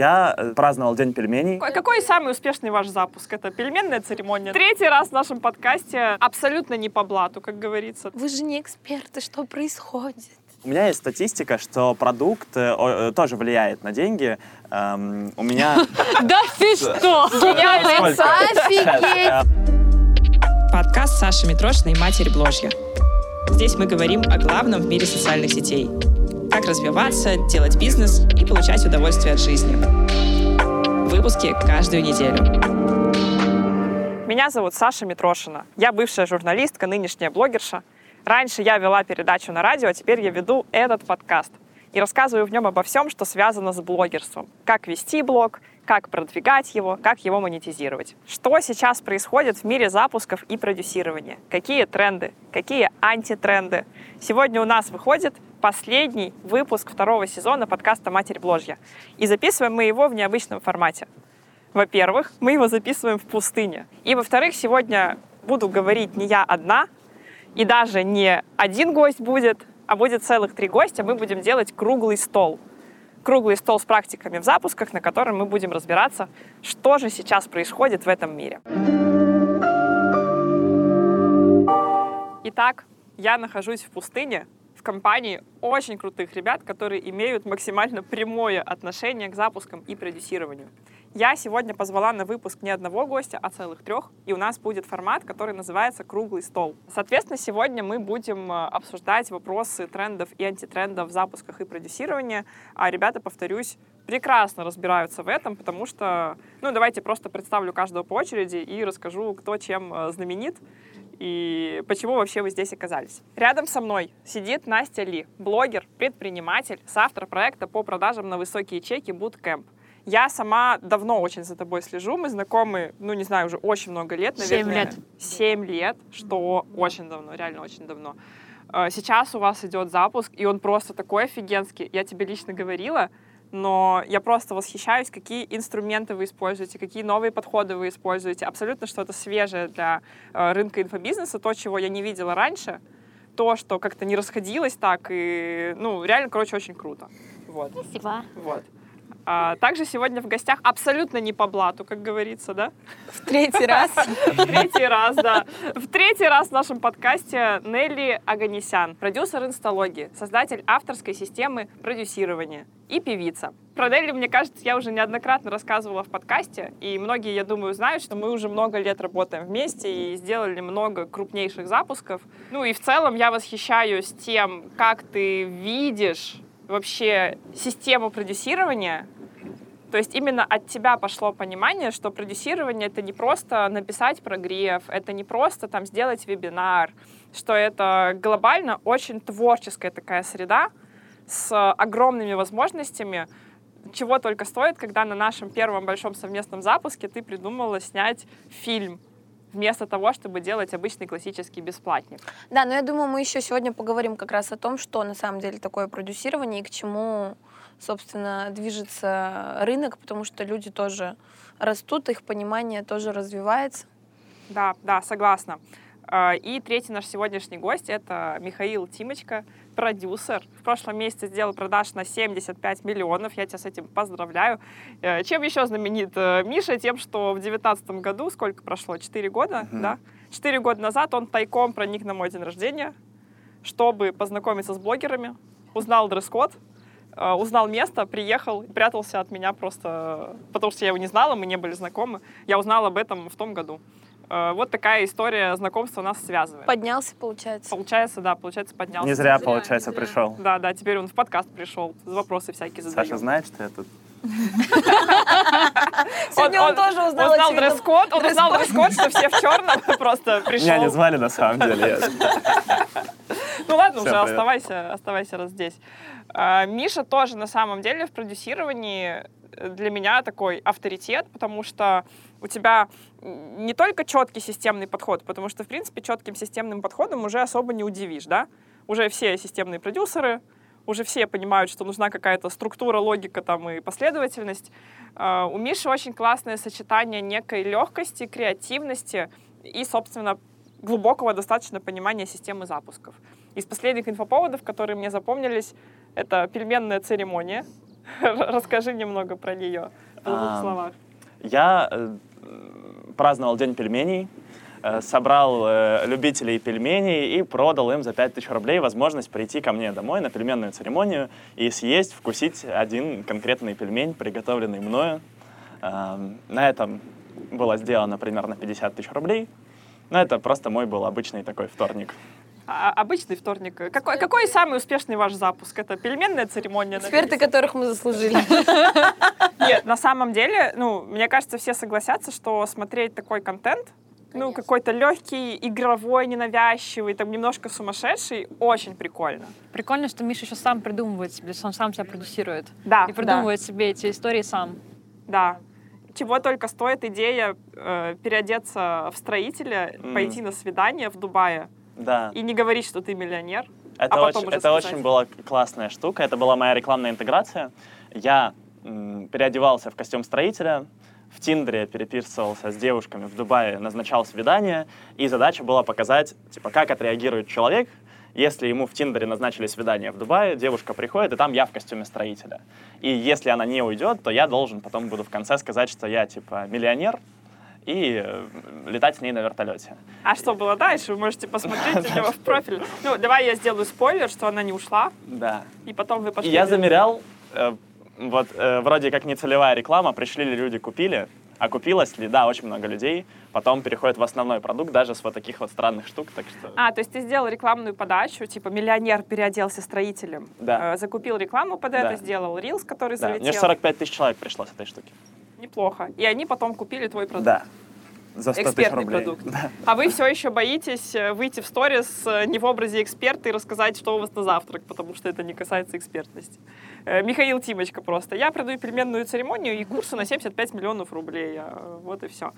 Я э, праздновал День пельменей. Какой, какой самый успешный ваш запуск? Это пельменная церемония. Третий раз в нашем подкасте абсолютно не по блату, как говорится. Вы же не эксперты, что происходит? У меня есть статистика, что продукт э, э, тоже влияет на деньги. Эм, у меня... Да ты что? Офигеть! Подкаст Саши Митрошиной «Матерь Бложья». Здесь мы говорим о главном в мире социальных сетей. Как развиваться, делать бизнес и получать удовольствие от жизни. Выпуски каждую неделю. Меня зовут Саша Митрошина. Я бывшая журналистка, нынешняя блогерша. Раньше я вела передачу на радио, а теперь я веду этот подкаст. И рассказываю в нем обо всем, что связано с блогерством. Как вести блог, как продвигать его, как его монетизировать. Что сейчас происходит в мире запусков и продюсирования? Какие тренды? Какие антитренды? Сегодня у нас выходит последний выпуск второго сезона подкаста «Матерь Бложья». И записываем мы его в необычном формате. Во-первых, мы его записываем в пустыне. И во-вторых, сегодня буду говорить не я одна, и даже не один гость будет, а будет целых три гостя. Мы будем делать круглый стол. Круглый стол с практиками в запусках, на котором мы будем разбираться, что же сейчас происходит в этом мире. Итак, я нахожусь в пустыне, в компании очень крутых ребят, которые имеют максимально прямое отношение к запускам и продюсированию. Я сегодня позвала на выпуск не одного гостя, а целых трех, и у нас будет формат, который называется «Круглый стол». Соответственно, сегодня мы будем э, обсуждать вопросы трендов и антитрендов в запусках и продюсировании, а ребята, повторюсь, прекрасно разбираются в этом, потому что, ну, давайте просто представлю каждого по очереди и расскажу, кто чем э, знаменит и почему вообще вы здесь оказались. Рядом со мной сидит Настя Ли, блогер, предприниматель, соавтор проекта по продажам на высокие чеки Bootcamp. Я сама давно очень за тобой слежу, мы знакомы, ну, не знаю, уже очень много лет, наверное. Семь лет. Семь лет, что очень давно, реально очень давно. Э, Сейчас у вас идет запуск, и он просто такой офигенский. Я тебе лично говорила, но я просто восхищаюсь, какие инструменты вы используете, какие новые подходы вы используете. Абсолютно что-то свежее для э, рынка инфобизнеса, то, чего я не видела раньше, то, что как-то не расходилось так, и, ну, реально, короче, очень круто. Вот, Спасибо. вот. А, также сегодня в гостях абсолютно не по блату, как говорится, да? В третий раз. В третий раз, да. В третий раз в нашем подкасте Нелли Аганесян, продюсер инсталогии, создатель авторской системы продюсирования и певица. Про Нелли, мне кажется, я уже неоднократно рассказывала в подкасте, и многие, я думаю, знают, что мы уже много лет работаем вместе и сделали много крупнейших запусков. Ну и в целом я восхищаюсь тем, как ты видишь вообще систему продюсирования, то есть именно от тебя пошло понимание, что продюсирование это не просто написать прогрев, это не просто там сделать вебинар, что это глобально очень творческая такая среда с огромными возможностями, чего только стоит, когда на нашем первом большом совместном запуске ты придумала снять фильм вместо того, чтобы делать обычный классический бесплатник. Да, но я думаю, мы еще сегодня поговорим как раз о том, что на самом деле такое продюсирование и к чему, собственно, движется рынок, потому что люди тоже растут, их понимание тоже развивается. Да, да, согласна. А, И третий наш сегодняшний гость — это Михаил Тимочка, продюсер. В прошлом месяце сделал продаж на 75 миллионов. Я тебя с этим поздравляю. Э, Чем еще знаменит э, Миша? Тем, что в 2019 году, сколько прошло? Четыре года, Мгм. да? Четыре года назад он тайком проник на мой день рождения, чтобы познакомиться с блогерами, узнал дресс-код, э, узнал место, приехал, прятался от меня просто, потому что я его не знала, мы не были знакомы. Я узнала об этом в том году. Э, Вот такая история знакомства нас связывает. Поднялся, получается. Получается, да, получается, поднялся. Не зря, получается, пришел. Да, да, теперь он в подкаст пришел, вопросы всякие задает. Саша знает, что я тут? Сегодня он, тоже узнал, узнал дресс-код, он узнал дресс-код, что все в черном, просто пришел. Меня не звали на самом деле. Ну ладно, уже оставайся, оставайся раз здесь. А, Миша тоже на самом деле в продюсировании для меня такой авторитет, потому что у тебя не только четкий системный подход, потому что, в принципе, четким системным подходом уже особо не удивишь, да? Уже все системные продюсеры, уже все понимают, что нужна какая-то структура, логика там и последовательность. А, У Миши очень классное сочетание некой легкости, креативности и, собственно, глубокого достаточно понимания системы запусков. Из последних инфоповодов, которые мне запомнились, это пельменная церемония. Расскажи немного про нее в двух словах. Я э, праздновал День пельменей, э, собрал э, любителей пельменей и продал им за 5000 рублей возможность прийти ко мне домой на пельменную церемонию и съесть, вкусить один конкретный пельмень, приготовленный мною. Эм, На этом было сделано примерно 50 тысяч рублей. Но это просто мой был обычный такой вторник. А- обычный вторник. Какой, какой самый успешный ваш запуск? Это пельменная церемония? Эксперты, которых мы заслужили. Нет, на самом деле, ну, мне кажется, все согласятся, что смотреть такой контент, ну, какой-то легкий, игровой, ненавязчивый, там, немножко сумасшедший, очень прикольно. Прикольно, что Миша еще сам придумывает себе, он сам себя продюсирует. Да, И придумывает себе эти истории сам. да. Чего только стоит идея э, переодеться в строителя, Мгм. пойти на свидание в Дубае Да. и не говорить, что ты миллионер. Это, а очень, это сказать. очень была классная штука. Это была моя рекламная интеграция. Я м, переодевался в костюм строителя, в Тиндере переписывался с девушками в Дубае, назначал свидание, и задача была показать, типа, как отреагирует человек, если ему в Тиндере назначили свидание в Дубае, девушка приходит, и там я в костюме строителя. И если она не уйдет, то я должен потом буду в конце сказать, что я, типа, миллионер, и э, летать с ней на вертолете. А что было дальше? Вы можете посмотреть у него в профиль. Ну, давай я сделаю спойлер, что она не ушла, Да. и потом вы пошли... я замерял, э, вот э, вроде как не целевая реклама, пришли ли люди, купили, окупилось ли, да, очень много людей, потом переходит в основной продукт, даже с вот таких вот странных штук, так что... А, то есть ты сделал рекламную подачу, типа миллионер переоделся строителем, Да. закупил рекламу под Да. это, сделал рилс, который Да, залетел. мне же 45 тысяч человек пришло с этой штуки. Неплохо. И они потом купили твой продукт. Да. За 100 тысяч Экспертный рублей. продукт. Да. А вы все еще боитесь э, выйти в сторис э, не в образе эксперта и рассказать, что у вас на завтрак, потому что это не касается экспертности. Э, Михаил Тимочка просто. Я продаю пельменную церемонию и курсы на 75 миллионов рублей. Вот и все.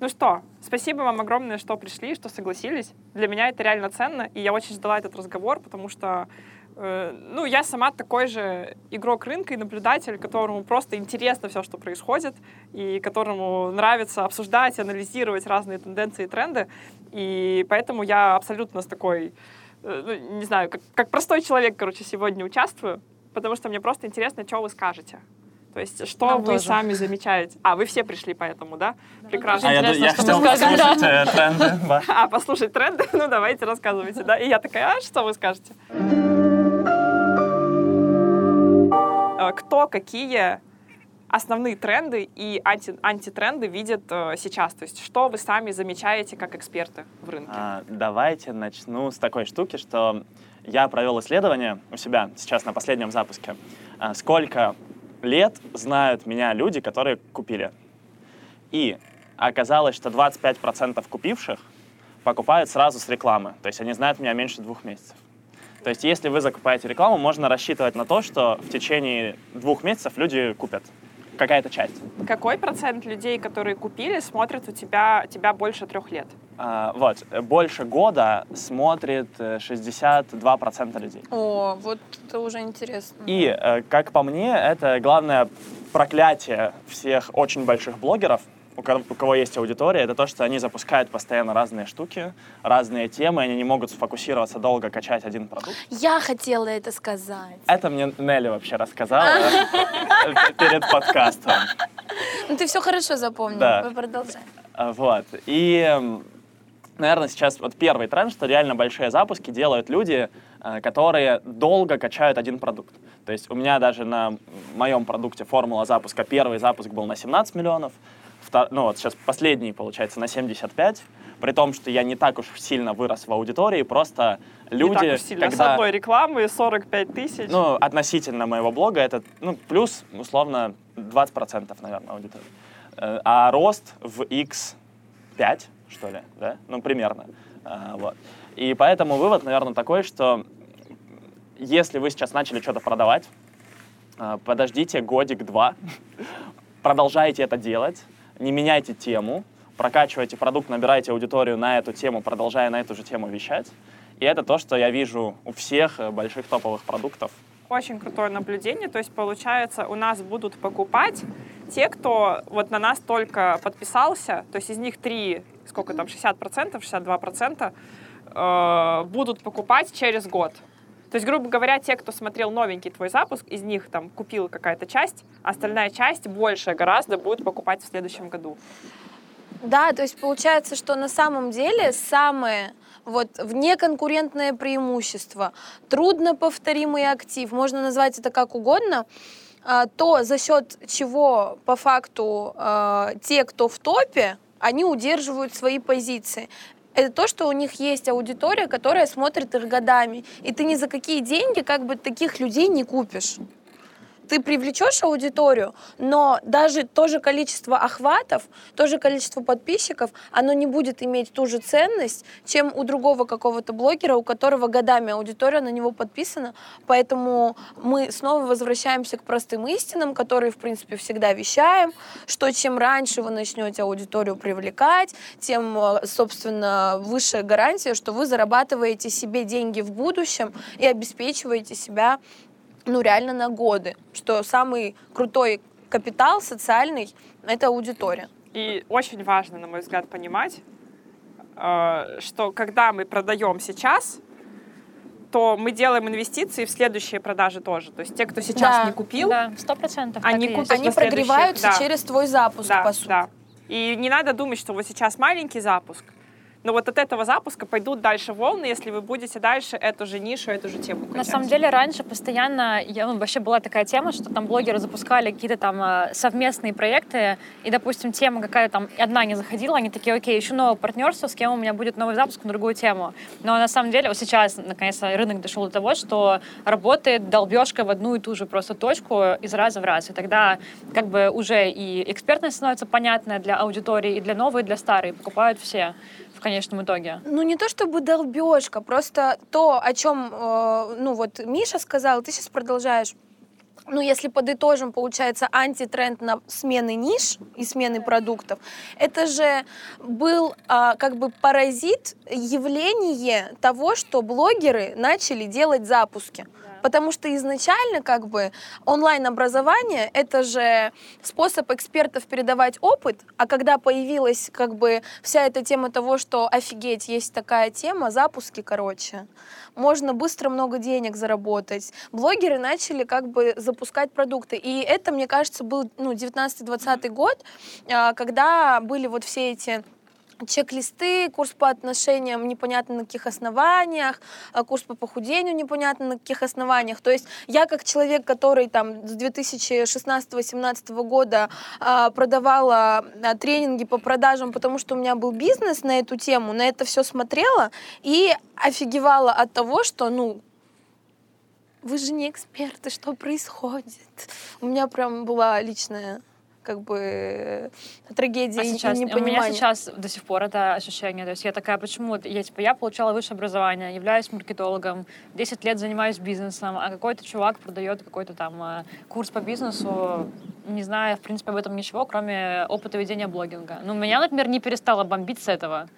Ну что, спасибо вам огромное, что пришли, что согласились. Для меня это реально ценно, и я очень ждала этот разговор, потому что ну, я сама такой же игрок рынка и наблюдатель, которому просто интересно все, что происходит, и которому нравится обсуждать, анализировать разные тенденции и тренды. И поэтому я абсолютно с такой, э, ну, не знаю, как, как простой человек, короче, сегодня участвую, потому что мне просто интересно, что вы скажете. То есть, что Нам вы тоже. сами замечаете. А, вы все пришли поэтому, да? Прекрасно. А я, Интересно, я что хотел послушать э, тренды. да. А, послушать тренды? Ну, давайте, рассказывайте, да? И я такая, а что вы скажете? Кто какие основные тренды и анти, антитренды видит э, сейчас? То есть что вы сами замечаете как эксперты в рынке? А, давайте начну с такой штуки, что я провел исследование у себя сейчас на последнем запуске. А, Сколько лет знают меня люди, которые купили? И оказалось, что 25% купивших покупают сразу с рекламы. То есть они знают меня меньше двух месяцев. То есть если вы закупаете рекламу, можно рассчитывать на то, что в течение двух месяцев люди купят какая-то часть. Какой процент людей, которые купили, смотрят у тебя, тебя больше трех лет? А, вот, э, больше года смотрит э, 62% людей. О, вот это уже интересно. И, э, как по мне, это главное проклятие всех очень больших блогеров, у ко- у кого есть аудитория, это то, что они запускают постоянно разные штуки, разные темы, они не могут сфокусироваться долго качать один продукт. Я хотела это сказать. Это мне Нелли вообще рассказала перед подкастом. Ну ты все хорошо запомнил. Да. Продолжай. А, Вот. И, наверное, сейчас вот первый тренд, что реально большие запуски делают люди, э, которые долго качают один продукт. То есть у меня даже на моем продукте формула запуска, первый запуск был на 17 миллионов, ну вот сейчас последний, получается, на 75, при том, что я не так уж сильно вырос в аудитории, просто люди, Не так уж сильно. С когда... одной рекламы 45 тысяч. Ну, относительно моего блога это, ну, плюс, условно, 20%, наверное, аудитории. Э, А рост в x5, что ли, да? Ну, примерно. А, Вот. И поэтому вывод, наверное, такой, что если вы сейчас начали что-то продавать, а, подождите годик-два, продолжайте это делать, не меняйте тему, прокачивайте продукт, набирайте аудиторию на эту тему, продолжая на эту же тему вещать. И это то, что я вижу у всех э, больших топовых продуктов. Очень крутое наблюдение. То есть, получается, у нас будут покупать те, кто вот на нас только подписался. То есть из них три, сколько там, 60%, 62% э, будут покупать через год. То есть, грубо говоря, те, кто смотрел новенький твой запуск, из них там купил какая-то часть, а остальная часть, большая гораздо, будет покупать в следующем году. Да, то есть получается, что на самом деле самое вот внеконкурентное преимущество, трудно повторимый актив, можно назвать это как угодно, а, то за счет чего по факту а, те, кто в топе, они удерживают свои позиции это то, что у них есть аудитория, которая смотрит их годами. И ты ни за какие деньги как бы таких людей не купишь ты привлечешь аудиторию, но даже то же количество охватов, то же количество подписчиков, оно не будет иметь ту же ценность, чем у другого какого-то блогера, у которого годами аудитория на него подписана. Поэтому мы снова возвращаемся к простым истинам, которые, в принципе, всегда вещаем, что чем раньше вы начнете аудиторию привлекать, тем, э, собственно, высшая гарантия, что вы зарабатываете себе деньги в будущем и обеспечиваете себя ну, реально на годы, что самый крутой капитал социальный — это аудитория. И очень важно, на мой взгляд, понимать, э, что когда мы продаем сейчас, то мы делаем инвестиции в следующие продажи тоже. То есть те, кто сейчас Да. не купил, Да, сто процентов. Они так и купят. Они прогреваются да. через твой запуск, да, по сути. да. И не надо думать, что вот сейчас маленький запуск, но вот от этого запуска пойдут дальше волны, если вы будете дальше эту же нишу, эту же тему На качать. самом деле раньше постоянно я, ну, вообще была такая тема, что там блогеры запускали какие-то там э, совместные проекты, и, допустим, тема какая-то там одна не заходила, они такие, окей, ищу новое партнерство, с кем у меня будет новый запуск на другую тему. Но на самом деле вот сейчас, наконец-то, рынок дошел до того, что работает долбежка в одну и ту же просто точку из раза в раз. И тогда как бы уже и экспертность становится понятная для аудитории, и для новой, и для старой. Покупают все в конечном итоге. Ну, не то чтобы долбежка, просто то, о чем, э, ну, вот Миша сказал, ты сейчас продолжаешь. Ну, если подытожим, получается, антитренд на смены ниш и смены продуктов, это же был а, как бы паразит, явление того, что блогеры начали делать запуски. Потому что изначально как бы онлайн-образование — это же способ экспертов передавать опыт, а когда появилась как бы вся эта тема того, что офигеть, есть такая тема, запуски, короче, можно быстро много денег заработать. Блогеры начали как бы запускать продукты. И это, мне кажется, был ну, 19-20 год, а, когда были вот все эти чек-листы, курс по отношениям непонятно на каких основаниях, а, курс по похудению непонятно на каких основаниях. То есть я как человек, который там с 2016-2017 года а, продавала а, тренинги по продажам, потому что у меня был бизнес на эту тему, на это все смотрела и офигевала от того, что, ну, вы же не эксперты, что происходит? У меня прям была личная как бы э, трагедия А и сейчас, у меня сейчас до сих пор это ощущение. То есть я такая, почему? Вот Я, типа, я получала высшее образование, являюсь маркетологом, 10 лет занимаюсь бизнесом, а какой-то чувак продает какой-то там э, курс по бизнесу, не зная, в принципе, об этом ничего, кроме опыта ведения блогинга. Ну, меня, например, не перестало бомбить с этого.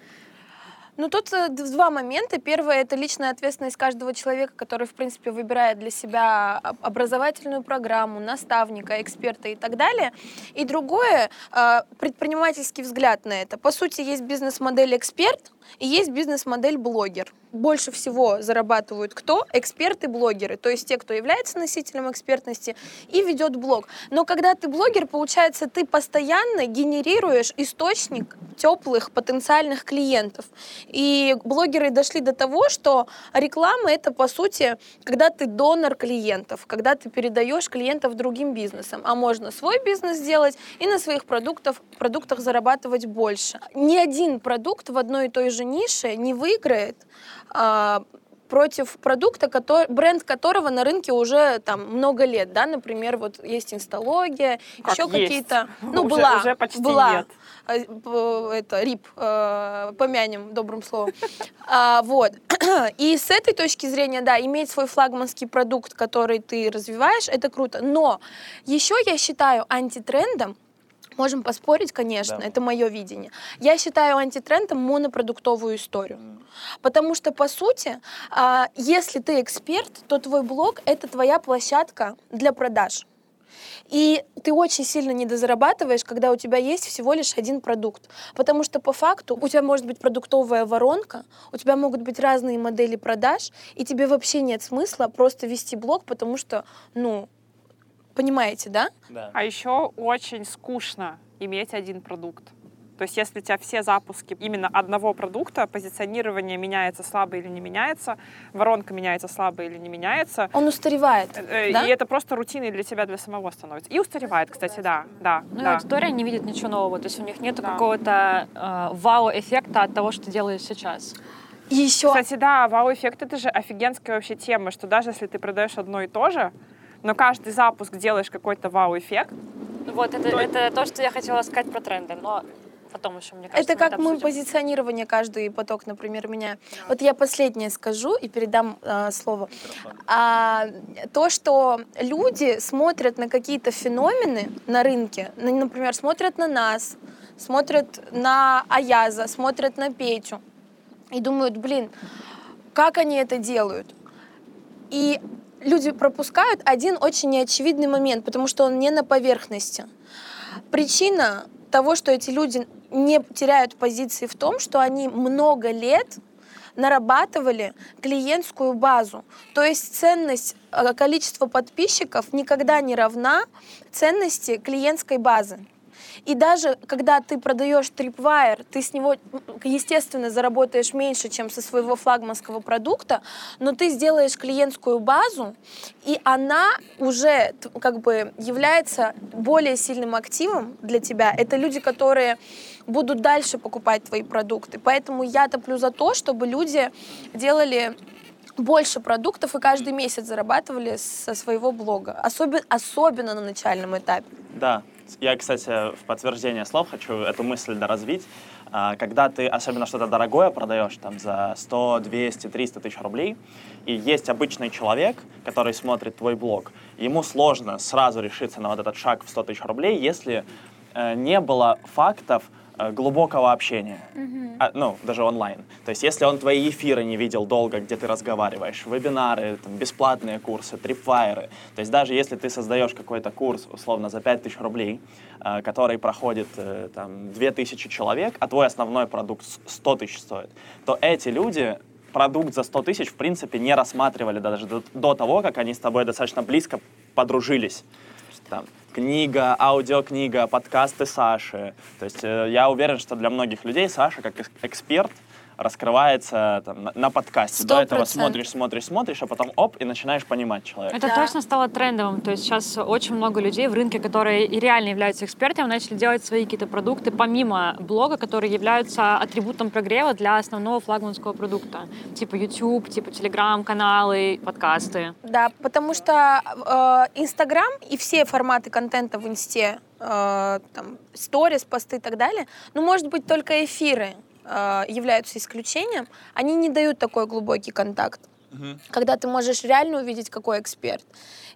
Ну, тут э, два момента. Первое — это личная ответственность каждого человека, который, в принципе, выбирает для себя об- образовательную программу, наставника, эксперта и так далее. И другое э, — предпринимательский взгляд на это. По сути, есть бизнес-модель эксперт и есть бизнес-модель блогер. Больше всего зарабатывают кто? Эксперты-блогеры, то есть те, кто является носителем экспертности и ведет блог. Но когда ты блогер, получается, ты постоянно генерируешь источник теплых потенциальных клиентов. И блогеры дошли до того, что реклама это по сути, когда ты донор клиентов, когда ты передаешь клиентов другим бизнесам. А можно свой бизнес сделать и на своих продуктах, продуктах зарабатывать больше. Ни один продукт в одной и той же нише не выиграет против продукта, который, бренд которого на рынке уже там много лет, да, например, вот есть инсталогия, Как еще какие-то, ну Уже- была, уже почти была, нет. А, это рип э, помянем добрым словом, А, вот. И с этой точки зрения, да, иметь свой флагманский продукт, который ты развиваешь, это круто. Но еще я считаю антитрендом Можем поспорить, конечно, Да. это мое видение. Я считаю антитрендом монопродуктовую историю. Потому что, по сути, а, если ты эксперт, то твой блог — это твоя площадка для продаж. И ты очень сильно недозарабатываешь, когда у тебя есть всего лишь один продукт. Потому что по факту у тебя может быть продуктовая воронка, у тебя могут быть разные модели продаж, и тебе вообще нет смысла просто вести блог, потому что, ну, понимаете, да? Да. А еще очень скучно иметь один продукт. То есть если у тебя все запуски именно одного продукта, позиционирование меняется слабо или не меняется, воронка меняется слабо или не меняется, Он устаревает, э, да? и это просто рутиной для тебя, для самого становится. И устаревает, кстати, да, да, Ну и да. аудитория не видит ничего нового, то есть у них нет Да. какого-то э, вау-эффекта от того, что ты делаешь сейчас. И еще Кстати, да, вау-эффект — это же офигенская вообще тема, что даже если ты продаешь одно и то же, но каждый запуск делаешь какой-то вау-эффект, Вот, это, это то, что я хотела сказать про тренды, но потом еще, мне кажется, Это как мы обсудим. позиционирование каждый поток, например, меняем. Вот я последнее скажу и передам э, слово. А, то, что люди смотрят на какие-то феномены на рынке, на- например, смотрят на нас, смотрят на Аяза, смотрят на Петю и думают, блин, как они это делают? И люди пропускают один очень неочевидный момент, потому что он не на поверхности. Причина того, что эти люди не теряют позиции в том, что они много лет нарабатывали клиентскую базу. То есть ценность э, количества подписчиков никогда не равна ценности клиентской базы. И даже когда ты продаешь Tripwire, ты с него, естественно, заработаешь меньше, чем со своего флагманского продукта, но ты сделаешь клиентскую базу, и она уже как бы является более сильным активом для тебя. Это люди, которые будут дальше покупать твои продукты. Поэтому я топлю за то, чтобы люди делали больше продуктов и каждый месяц зарабатывали со своего блога. Особенно, особенно на начальном этапе. Да. Я, кстати, в подтверждение слов хочу эту мысль доразвить. А, Когда ты особенно что-то дорогое продаешь там за 100, 200, 300 тысяч рублей, и есть обычный человек, который смотрит твой блог, ему сложно сразу решиться на вот этот шаг в 100 тысяч рублей, если э, не было фактов глубокого общения, А, ну, даже онлайн. То есть если он твои эфиры не видел долго, где ты разговариваешь, вебинары, там, бесплатные курсы, трипвайры, то есть даже если ты создаешь какой-то курс, условно, за 5000 рублей, э, который проходит э, там 2000 человек, а твой основной продукт с- 100 тысяч стоит, то эти люди продукт за 100 тысяч, в принципе, не рассматривали даже до, до того, как они с тобой достаточно близко подружились. Там, книга, аудиокнига, подкасты Саши. То есть э, я уверен, что для многих людей Саша как эксперт раскрывается там, на, на подкасте. До Сто этого смотришь, смотришь, смотришь, а потом оп, и начинаешь понимать человека. Это Да. точно стало трендовым. То есть сейчас очень много людей в рынке, которые и реально являются экспертами, начали делать свои какие-то продукты помимо блога, которые являются атрибутом прогрева для основного флагманского продукта. Типа YouTube, типа Telegram, каналы, подкасты. Да, потому что э, Инстаграм и все форматы контента в Инсте, э, там, сторис, посты и так далее, ну, может быть, только эфиры э, являются исключением, они не дают такой глубокий контакт, когда ты можешь реально увидеть, какой эксперт.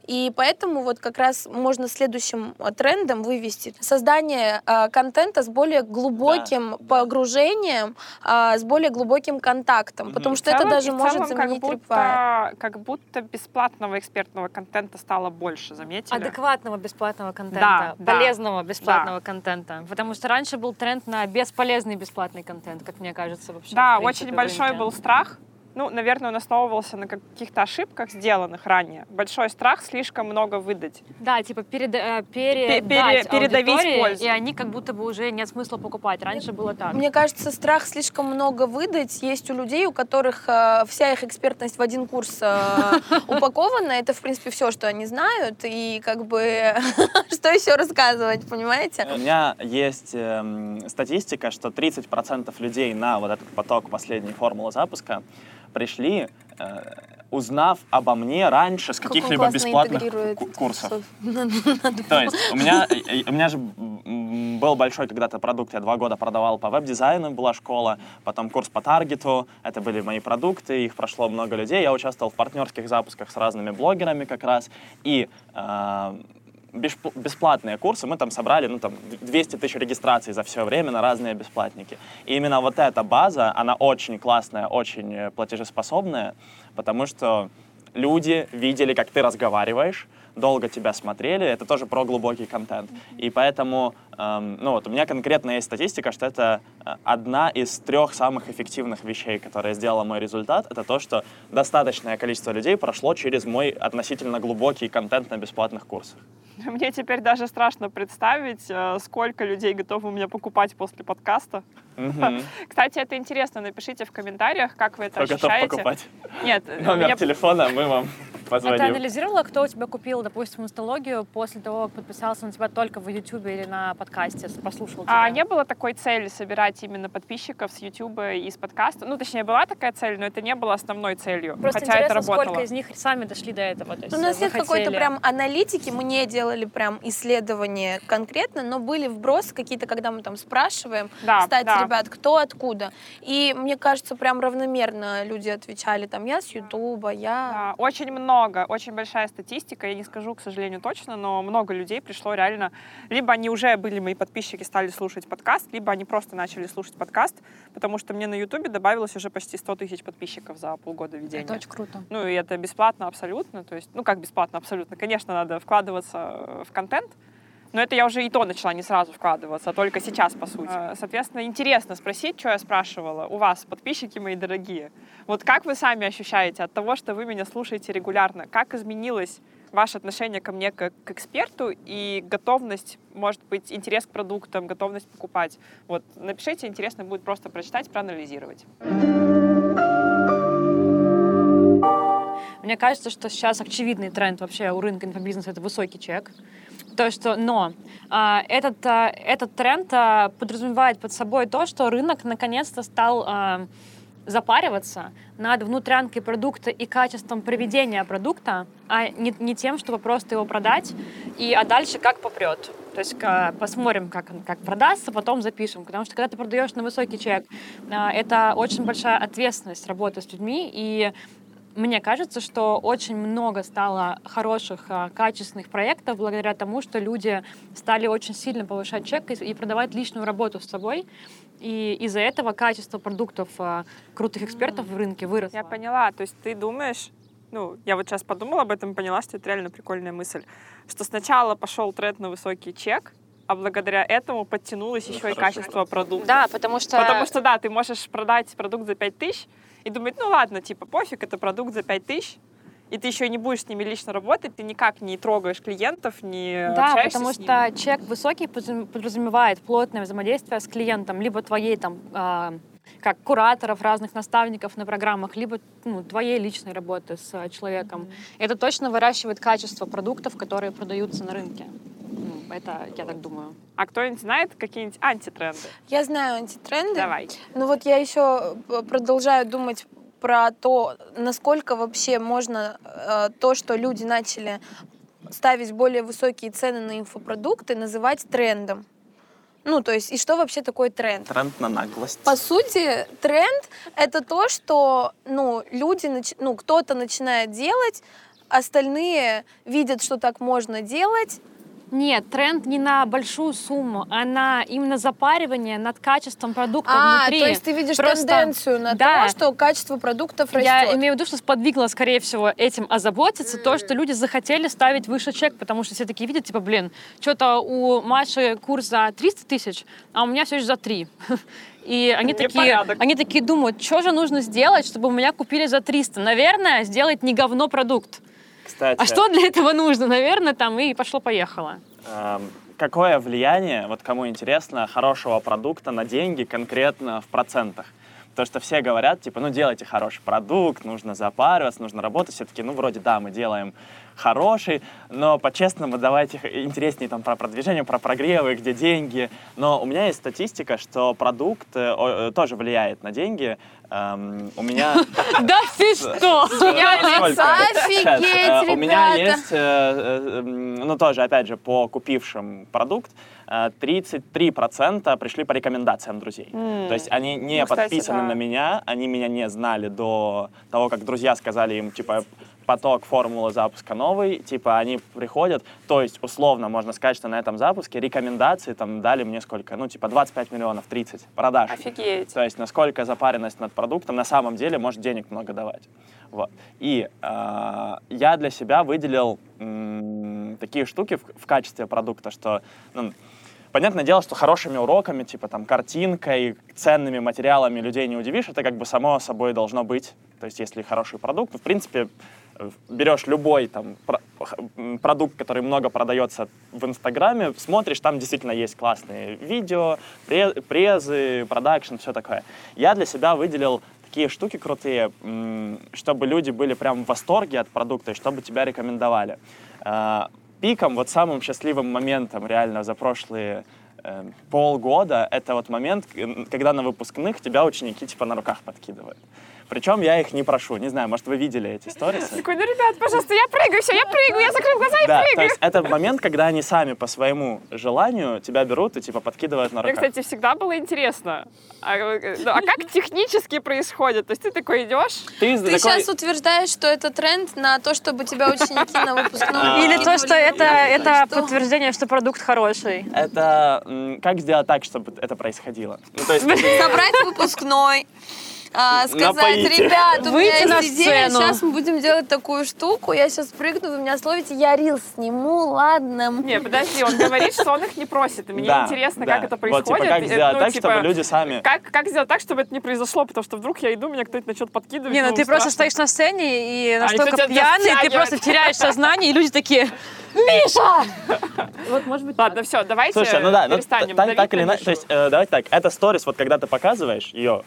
И поэтому вот как раз можно следующим э, трендом вывести создание э, контента с более глубоким Да, да. погружением, э, с более глубоким контактом, Мгм. потому что это целом- даже в может целом, заменить как будто, как будто бесплатного экспертного контента стало больше, заметили? Адекватного бесплатного контента, Да, да. полезного бесплатного контента. Потому что раньше был тренд на бесполезный бесплатный контент, как мне кажется вообще. Да, очень большой рынке. был страх. Ну, наверное, он основывался на каких-то ошибках, сделанных ранее. Большой страх слишком много выдать. Да, типа переда- э, передать пере- передавить аудитории, пользу. и они как будто бы уже нет смысла покупать. Раньше было так. Мне кажется, страх слишком много выдать есть у людей, у которых э, вся их экспертность в один курс э, упакована. Это, в принципе, все, что они знают. И как бы что еще рассказывать, понимаете? У меня есть эм, статистика, что 30% людей на вот этот поток последней формулы запуска пришли, э, узнав обо мне раньше с каких-либо бесплатных курсов. То есть у меня, э, у меня же был большой когда-то продукт, я два года продавал по веб-дизайну, была школа, потом курс по таргету, это были мои продукты, их прошло много людей, я участвовал в партнерских запусках с разными блогерами как раз, и э, бесплатные курсы, мы там собрали, ну, там, 200 тысяч регистраций за все время на разные бесплатники. И именно вот эта база, она очень классная, очень э, платежеспособная, потому что люди видели, как ты разговариваешь, долго тебя смотрели, это тоже про глубокий контент. И поэтому, эм, ну вот, у меня конкретно есть статистика, что это э, одна из трех самых эффективных вещей, которые сделала мой результат, это то, что достаточное количество людей прошло через мой относительно глубокий контент на бесплатных курсах. Мне теперь даже страшно представить, э, сколько людей готовы у меня покупать после подкаста. Мгм. Кстати, это интересно. Напишите в комментариях, как вы это Кто готов ощущаете. покупать? Нет, Номер меня- телефона мы вам А ты позвоним. анализировала, кто у тебя купил, допустим, инсталогию после того, как подписался на тебя только в YouTube или на подкасте, послушал тебя? А не было такой цели собирать именно подписчиков с YouTube и с подкаста? Ну, точнее, была такая цель, но это не было основной целью. Просто хотя это интересно, работало. сколько из них сами дошли до этого. То есть Ну, У нас нет захотели. какой-то прям аналитики, мы не делали прям исследования конкретно, но были вбросы какие-то, когда мы там спрашиваем, Да, кстати, да. ребят, кто откуда. И мне кажется, прям равномерно люди отвечали, там, я с Ютуба, я... Да, очень много, очень большая статистика. Я не скажу, к сожалению, точно, но много людей пришло реально. Либо они уже были мои подписчики, стали слушать подкаст, либо они просто начали слушать подкаст, потому что мне на Ютубе добавилось уже почти 100 тысяч подписчиков за полгода ведения. Это очень круто. Ну, и это бесплатно абсолютно. То есть, ну, как бесплатно абсолютно. Конечно, надо вкладываться в контент, но это я уже и то начала не сразу вкладываться, а только сейчас, по сути. Э, Соответственно, интересно спросить, что я спрашивала у вас, подписчики мои дорогие. Вот как вы сами ощущаете от того, что вы меня слушаете регулярно? Как изменилось ваше отношение ко мне как к эксперту и готовность, может быть, интерес к продуктам, готовность покупать? Вот напишите, интересно будет просто прочитать, проанализировать. Мне кажется, что сейчас очевидный тренд вообще у рынка инфобизнеса — это высокий чек. То, что, но а, этот, а, этот тренд а, подразумевает под собой то, что рынок наконец-то стал а, запариваться над внутрянкой продукта и качеством проведения продукта, а не, не тем, чтобы просто его продать, и, а дальше как попрет. То есть ка- посмотрим, как, как продастся, потом запишем. Потому что когда ты продаешь на высокий чек, а, это очень большая ответственность работы с людьми, и мне кажется, что очень много стало хороших, а, качественных проектов благодаря тому, что люди стали очень сильно повышать чек и, продавать личную работу с собой. И из-за этого качество продуктов а, крутых экспертов в рынке выросло. Я поняла. То есть ты думаешь, ну, я вот сейчас подумала об этом и поняла, что это реально прикольная мысль, что сначала пошел тренд на высокий чек, а благодаря этому подтянулось еще и качество продукта. Да, потому что... Потому что, да, ты можешь продать продукт за 5000 и думать, ну ладно, типа, пофиг, это продукт за 5000, и ты еще и не будешь с ними лично работать, ты никак не трогаешь клиентов, не Да, общаешься потому с ними. что чек высокий подразум- подразумевает плотное взаимодействие с клиентом, либо твоей там а, как кураторов, разных наставников на программах, либо ну, твоей личной работы с а, человеком. Это точно выращивает качество продуктов, которые продаются на рынке. Ну, это я так думаю. А кто-нибудь знает какие-нибудь антитренды? Я знаю антитренды. Давай. Ну вот я еще э, продолжаю думать про то, насколько вообще можно э, то, что люди начали ставить более высокие цены на инфопродукты, называть трендом. Ну, то есть, и что вообще такое тренд? Тренд на наглость. По сути, тренд — это то, что, ну, люди, нач- ну, кто-то начинает делать, остальные видят, что так можно делать, Нет, тренд не на большую сумму, а на именно запаривание над качеством продукта А, внутри. то есть ты видишь Просто- тенденцию на да. то, что качество продуктов растет. Я имею в виду, что сподвигло, скорее всего, этим озаботиться, то, что люди захотели ставить выше чек, потому что все такие видят, типа, блин, что-то у Маши курс за 300 тысяч, а у меня все еще за 3. И они такие, они такие думают, что же нужно сделать, чтобы у меня купили за 300? Наверное, сделать не говно продукт. Кстати, А что для этого нужно? Наверное, там и пошло-поехало. эм, какое влияние, вот кому интересно, хорошего продукта на деньги конкретно в процентах? Потому что все говорят, типа, ну делайте хороший продукт, нужно запариваться, нужно работать. Все таки ну вроде да, мы делаем хороший, но по-честному давайте интереснее там про продвижение, про прогревы, где деньги. Но у меня есть статистика, что продукт э, э, тоже влияет на деньги. Эм, у меня... Да ты что? Офигеть, э, У меня есть, э, э, ну тоже, опять же, по купившим продукт, э, 33% пришли по рекомендациям друзей. То есть они не Ну, кстати, подписаны да. на меня, они меня не знали до того, как друзья сказали им, типа, поток формулы запуска новый, типа они приходят, то есть условно можно сказать, что на этом запуске рекомендации там дали мне сколько, ну типа 25 миллионов, 30 продаж. Офигеть. То есть насколько запаренность над продуктом на самом деле может денег много давать. Вот. И э, я для себя выделил м, такие штуки в, в качестве продукта, что, ну, понятное дело, что хорошими уроками, типа там картинкой, ценными материалами людей не удивишь, это как бы само собой должно быть. То есть если хороший продукт, в принципе, берешь любой там продукт, который много продается в Инстаграме, смотришь, там действительно есть классные видео, пре- презы, продакшн, все такое. Я для себя выделил такие штуки крутые, чтобы люди были прям в восторге от продукта и чтобы тебя рекомендовали. А, Пиком, вот самым счастливым моментом реально за прошлые э, полгода, это вот момент, когда на выпускных тебя ученики типа на руках подкидывают. Причем я их не прошу, не знаю, может вы видели эти сторисы? Такой, ну, ребят, пожалуйста, я прыгаю, все, я прыгаю, я закрыл глаза и Да, то прыгаю. есть это момент, когда они сами по своему желанию тебя берут и типа подкидывают на Мне, руках. кстати, всегда было интересно, а, э, ну, а как технически происходит? То есть ты такой идешь, Ты, Ты такой- сейчас утверждаешь, что это тренд на то, чтобы тебя ученики на выпускном А. Или то, что это, это подтверждение, что продукт хороший. Это как сделать так, чтобы это происходило? Ну, то есть, собрать выпускной, а, сказать, Напоите. ребят, у меня Выйти на есть идея, сцену. сейчас мы будем делать такую штуку, я сейчас прыгну, вы меня словите, я рил сниму, ладно. Не, подожди, он говорит, что он их не просит. И мне да, интересно, да. как это Вот, происходит. типа, как И, сделать ну, так, типа, чтобы люди сами... Как, как сделать так, чтобы это не произошло? Потому что вдруг я иду, меня кто-то начнет подкидывать. Не, ну ты просто страшно. стоишь на сцене и они настолько тебя пьяный, ты просто теряешь сознание, и люди такие, Миша! Вот, может быть, Ладно, все, давайте Слушай, ну да, ну, перестанем так, или иначе, то есть, э, давайте так, это сторис, вот когда ты показываешь ее,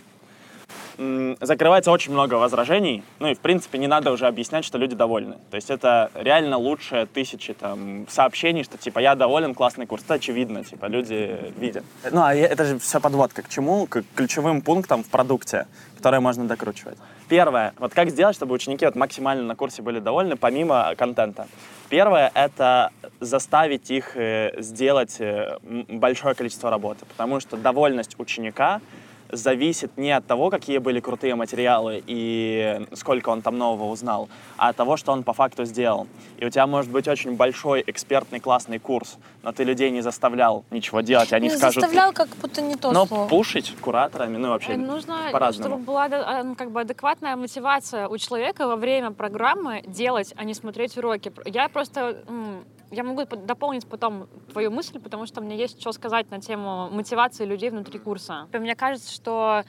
закрывается очень много возражений, ну и, в принципе, не надо уже объяснять, что люди довольны. То есть это реально лучше тысячи там сообщений, что, типа, я доволен, классный курс. Это очевидно, типа, люди видят. Ну, а это же все подводка к чему? К ключевым пунктам в продукте, которые можно докручивать. Первое, вот как сделать, чтобы ученики вот максимально на курсе были довольны, помимо контента. Первое — это заставить их э, сделать э, большое количество работы, потому что довольность ученика зависит не от того, какие были крутые материалы и сколько он там нового узнал, а от того, что он по факту сделал. И у тебя может быть очень большой экспертный классный курс, но ты людей не заставлял ничего делать, они Не скажут... заставлял, как будто не то Но слово. пушить кураторами, ну вообще Э, Нужно, по-разному. чтобы была а, как бы адекватная мотивация у человека во время программы делать, а не смотреть уроки. Я просто, я могу по- дополнить потом твою мысль, потому что мне есть что сказать на тему мотивации людей внутри курса. Мне кажется, что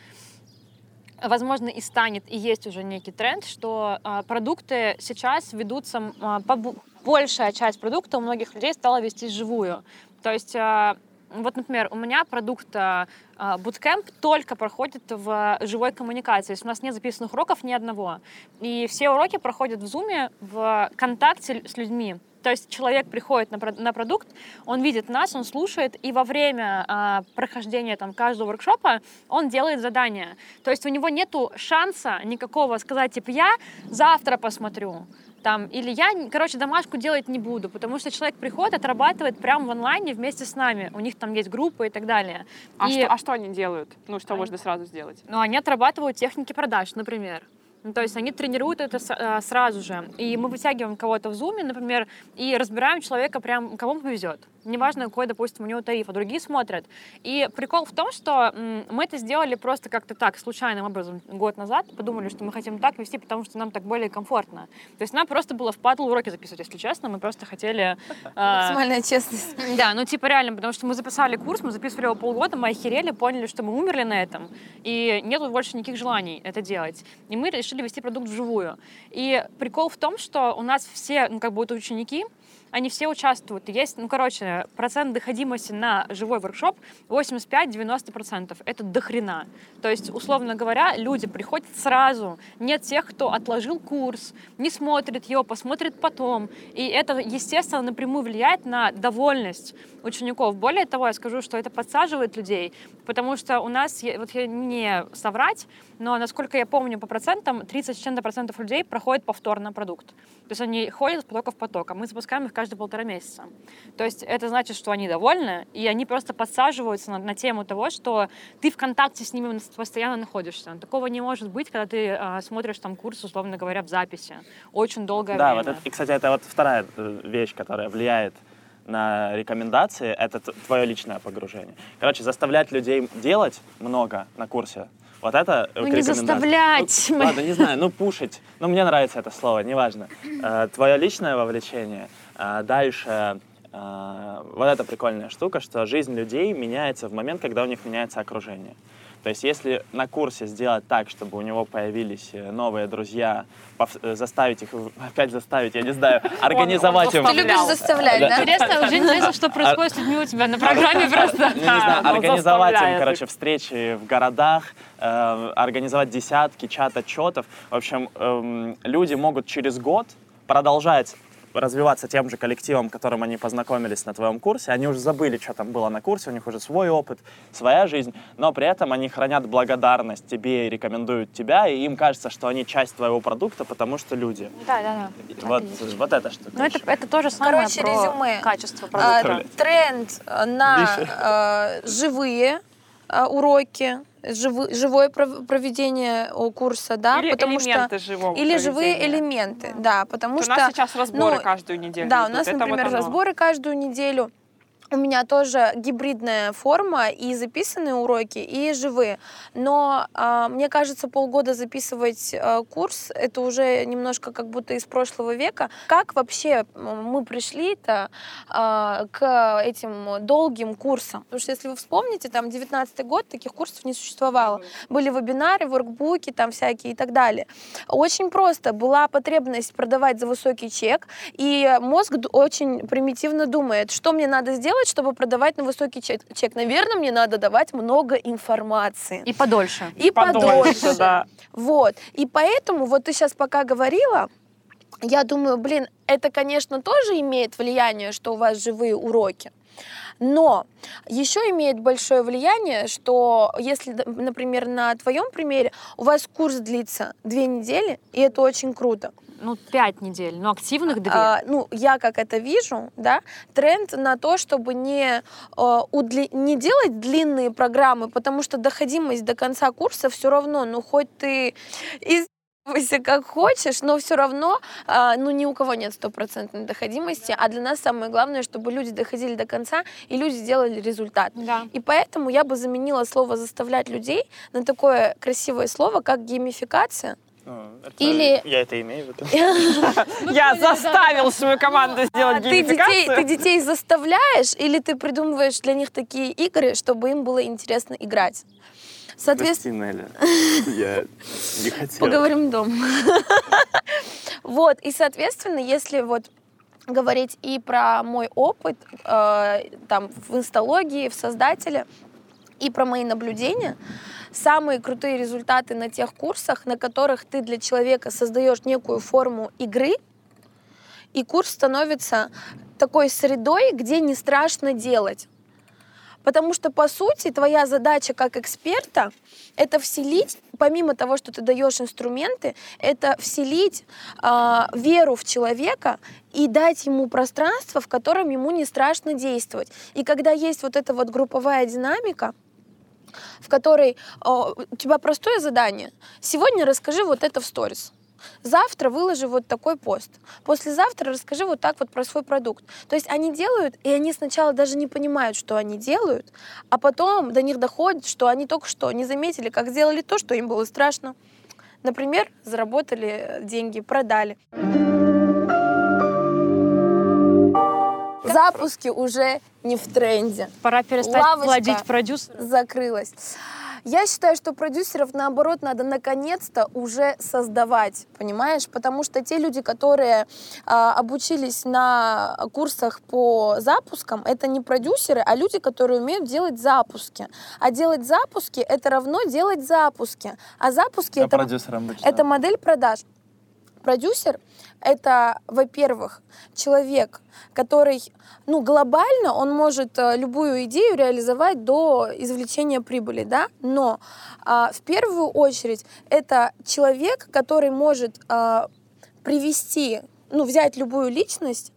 возможно, и станет, и есть уже некий тренд, что а, продукты сейчас ведутся, м, а, побу- большая часть продукта у многих людей стала вестись живую. То есть а, вот, например, у меня продукт а, а, Bootcamp только проходит в живой коммуникации. То есть у нас нет записанных уроков ни одного. И все уроки проходят в Zoom, в контакте с людьми. То есть человек приходит на, на продукт, он видит нас, он слушает, и во время а, прохождения там, каждого воркшопа он делает задания. То есть у него нету шанса никакого сказать, типа, я завтра посмотрю. Там, или я, короче, домашку делать не буду, потому что человек приходит, отрабатывает прямо в онлайне вместе с нами. У них там есть группы и так далее. А, И- что, а что они делают? Ну, что Они- можно сразу сделать? ну, они отрабатывают техники продаж, например. Ну, то есть они тренируют это а, сразу же. И мы вытягиваем кого-то в зуме, например, и разбираем человека прям, кому повезет. Неважно, какой, допустим, у него тариф, а другие смотрят. И прикол в том, что мы это сделали просто как-то так, случайным образом, год назад. Подумали, что мы хотим так вести, потому что нам так более комфортно. То есть нам просто было впадло уроки записывать, если честно. Мы просто хотели... а, Максимальная честность. да, ну типа реально, потому что мы записали курс, мы записывали его полгода, мы охерели, поняли, что мы умерли на этом, и нету больше никаких желаний это делать. И мы решили вести продукт вживую. И прикол в том, что у нас все, ну как бы ученики, они все участвуют. Есть, ну, короче, процент доходимости на живой воркшоп 85-90%. Это дохрена. То есть, условно говоря, люди приходят сразу. Нет тех, кто отложил курс, не смотрит его, посмотрит потом. И это, естественно, напрямую влияет на довольность учеников. Более того, я скажу, что это подсаживает людей, потому что у нас, вот я не соврать, но, насколько я помню по процентам, 30 с чем-то процентов людей проходят повторно продукт. То есть они ходят с потока в поток, а мы запускаем их каждые полтора месяца. То есть это значит, что они довольны, и они просто подсаживаются на, на тему того, что ты в контакте с ними постоянно находишься. Такого не может быть, когда ты а, смотришь там курс, условно говоря, в записи. Очень долгое Да, время. вот это, и, кстати, это вот вторая э, вещь, которая влияет на рекомендации, это твое личное погружение. Короче, заставлять людей делать много на курсе Вот это Ну, не заставлять. Ну, ладно, не знаю, ну пушить. Ну, мне нравится это слово, неважно. Э, Твое личное вовлечение. А Дальше э, вот эта прикольная штука, что жизнь людей меняется в момент, когда у них меняется окружение. То есть если на курсе сделать так, чтобы у него появились э, новые друзья, э, заставить их, опять заставить, я не знаю, организовать им... Ты любишь заставлять, да? Интересно, уже интересно, что происходит с людьми у тебя на программе просто. Ну, не знаю, он организовать им, короче, встречи в городах, э, организовать десятки чат-отчетов. В общем, эм, люди могут через год продолжать развиваться тем же коллективом, которым они познакомились на твоем курсе. Они уже забыли, что там было на курсе, у них уже свой опыт, своя жизнь, но при этом они хранят благодарность тебе и рекомендуют тебя, и им кажется, что они часть твоего продукта, потому что люди. Да, да, да. Вот, вот эта штука. Ну, это, это тоже самое Короче, про резюме. качество А, продукта. тренд э, на э, живые уроки, живы- живое пров- проведение э, курса, да, Или потому элементы что живого или живые проведения. элементы, да, потому Вот что У нас сейчас разборы ну, каждую неделю. Да, у идут. нас, Это вот например, оно. разборы каждую неделю. У меня тоже гибридная форма, и записанные уроки, и живые. Но а, мне кажется, полгода записывать а, курс это уже немножко как будто из прошлого века. Как вообще мы пришли-то а, к этим долгим курсам? Потому что если вы вспомните, там 19 год таких курсов не существовало. Были вебинары, воркбуки там всякие и так далее. Очень просто. Была потребность продавать за высокий чек, и мозг очень примитивно думает, что мне надо сделать, чтобы продавать на высокий чек. чек. Наверное, мне надо давать много информации. И подольше. И Подольше, подольше. да. Вот. И поэтому, вот ты сейчас пока говорила, я думаю, блин, это, конечно, тоже имеет влияние, что у вас живые уроки. Но еще имеет большое влияние, что если, например, на твоем примере у вас курс длится две недели, и это очень круто. Ну, пять недель, но активных две. А, ну, я как это вижу, да, тренд на то, чтобы не, а, удли- не делать длинные программы, потому что доходимость до конца курса все равно, ну, хоть ты из как хочешь, но все равно, а, ну, ни у кого нет стопроцентной доходимости, а для нас самое главное, чтобы люди доходили до конца, и люди сделали результат. Да. И поэтому я бы заменила слово «заставлять людей» на такое красивое слово, как геймификация. Ну, это- Или- Я это имею в виду. Я заставил свою команду сделать А ты детей, геймификацию. ты детей заставляешь или ты придумываешь для них такие игры, чтобы им было интересно играть? Соответственно, Прости, Неля. Я не хотел. поговорим дома. Вот, и, соответственно, если вот говорить и про мой опыт э, там в инсталогии, в создателе, и про мои наблюдения, самые крутые результаты на тех курсах, на которых ты для человека создаешь некую форму игры, и курс становится такой средой, где не страшно делать. Потому что, по сути, твоя задача как эксперта — это вселить, помимо того, что ты даешь инструменты, это вселить а, веру в человека и дать ему пространство, в котором ему не страшно действовать. И когда есть вот эта вот групповая динамика, в которой о, у тебя простое задание. Сегодня расскажи вот это в сторис. Завтра выложи вот такой пост. Послезавтра расскажи вот так вот про свой продукт. То есть они делают, и они сначала даже не понимают, что они делают, а потом до них доходит, что они только что не заметили, как сделали то, что им было страшно. Например, заработали деньги, продали. Запуски уже не в тренде Пора перестать Лавочка. плодить продюсера. закрылась. Я считаю, что продюсеров, наоборот, надо наконец-то уже создавать, понимаешь? Потому что те люди, которые а, обучились на курсах по запускам, это не продюсеры, а люди, которые умеют делать запуски. А делать запуски — это равно делать запуски. А запуски — А это, это модель продаж. Продюсер — это, во-первых, человек, который, ну, глобально он может э, любую идею реализовать до извлечения прибыли, да, но а, в первую очередь это человек, который может а, привести, ну, взять любую личность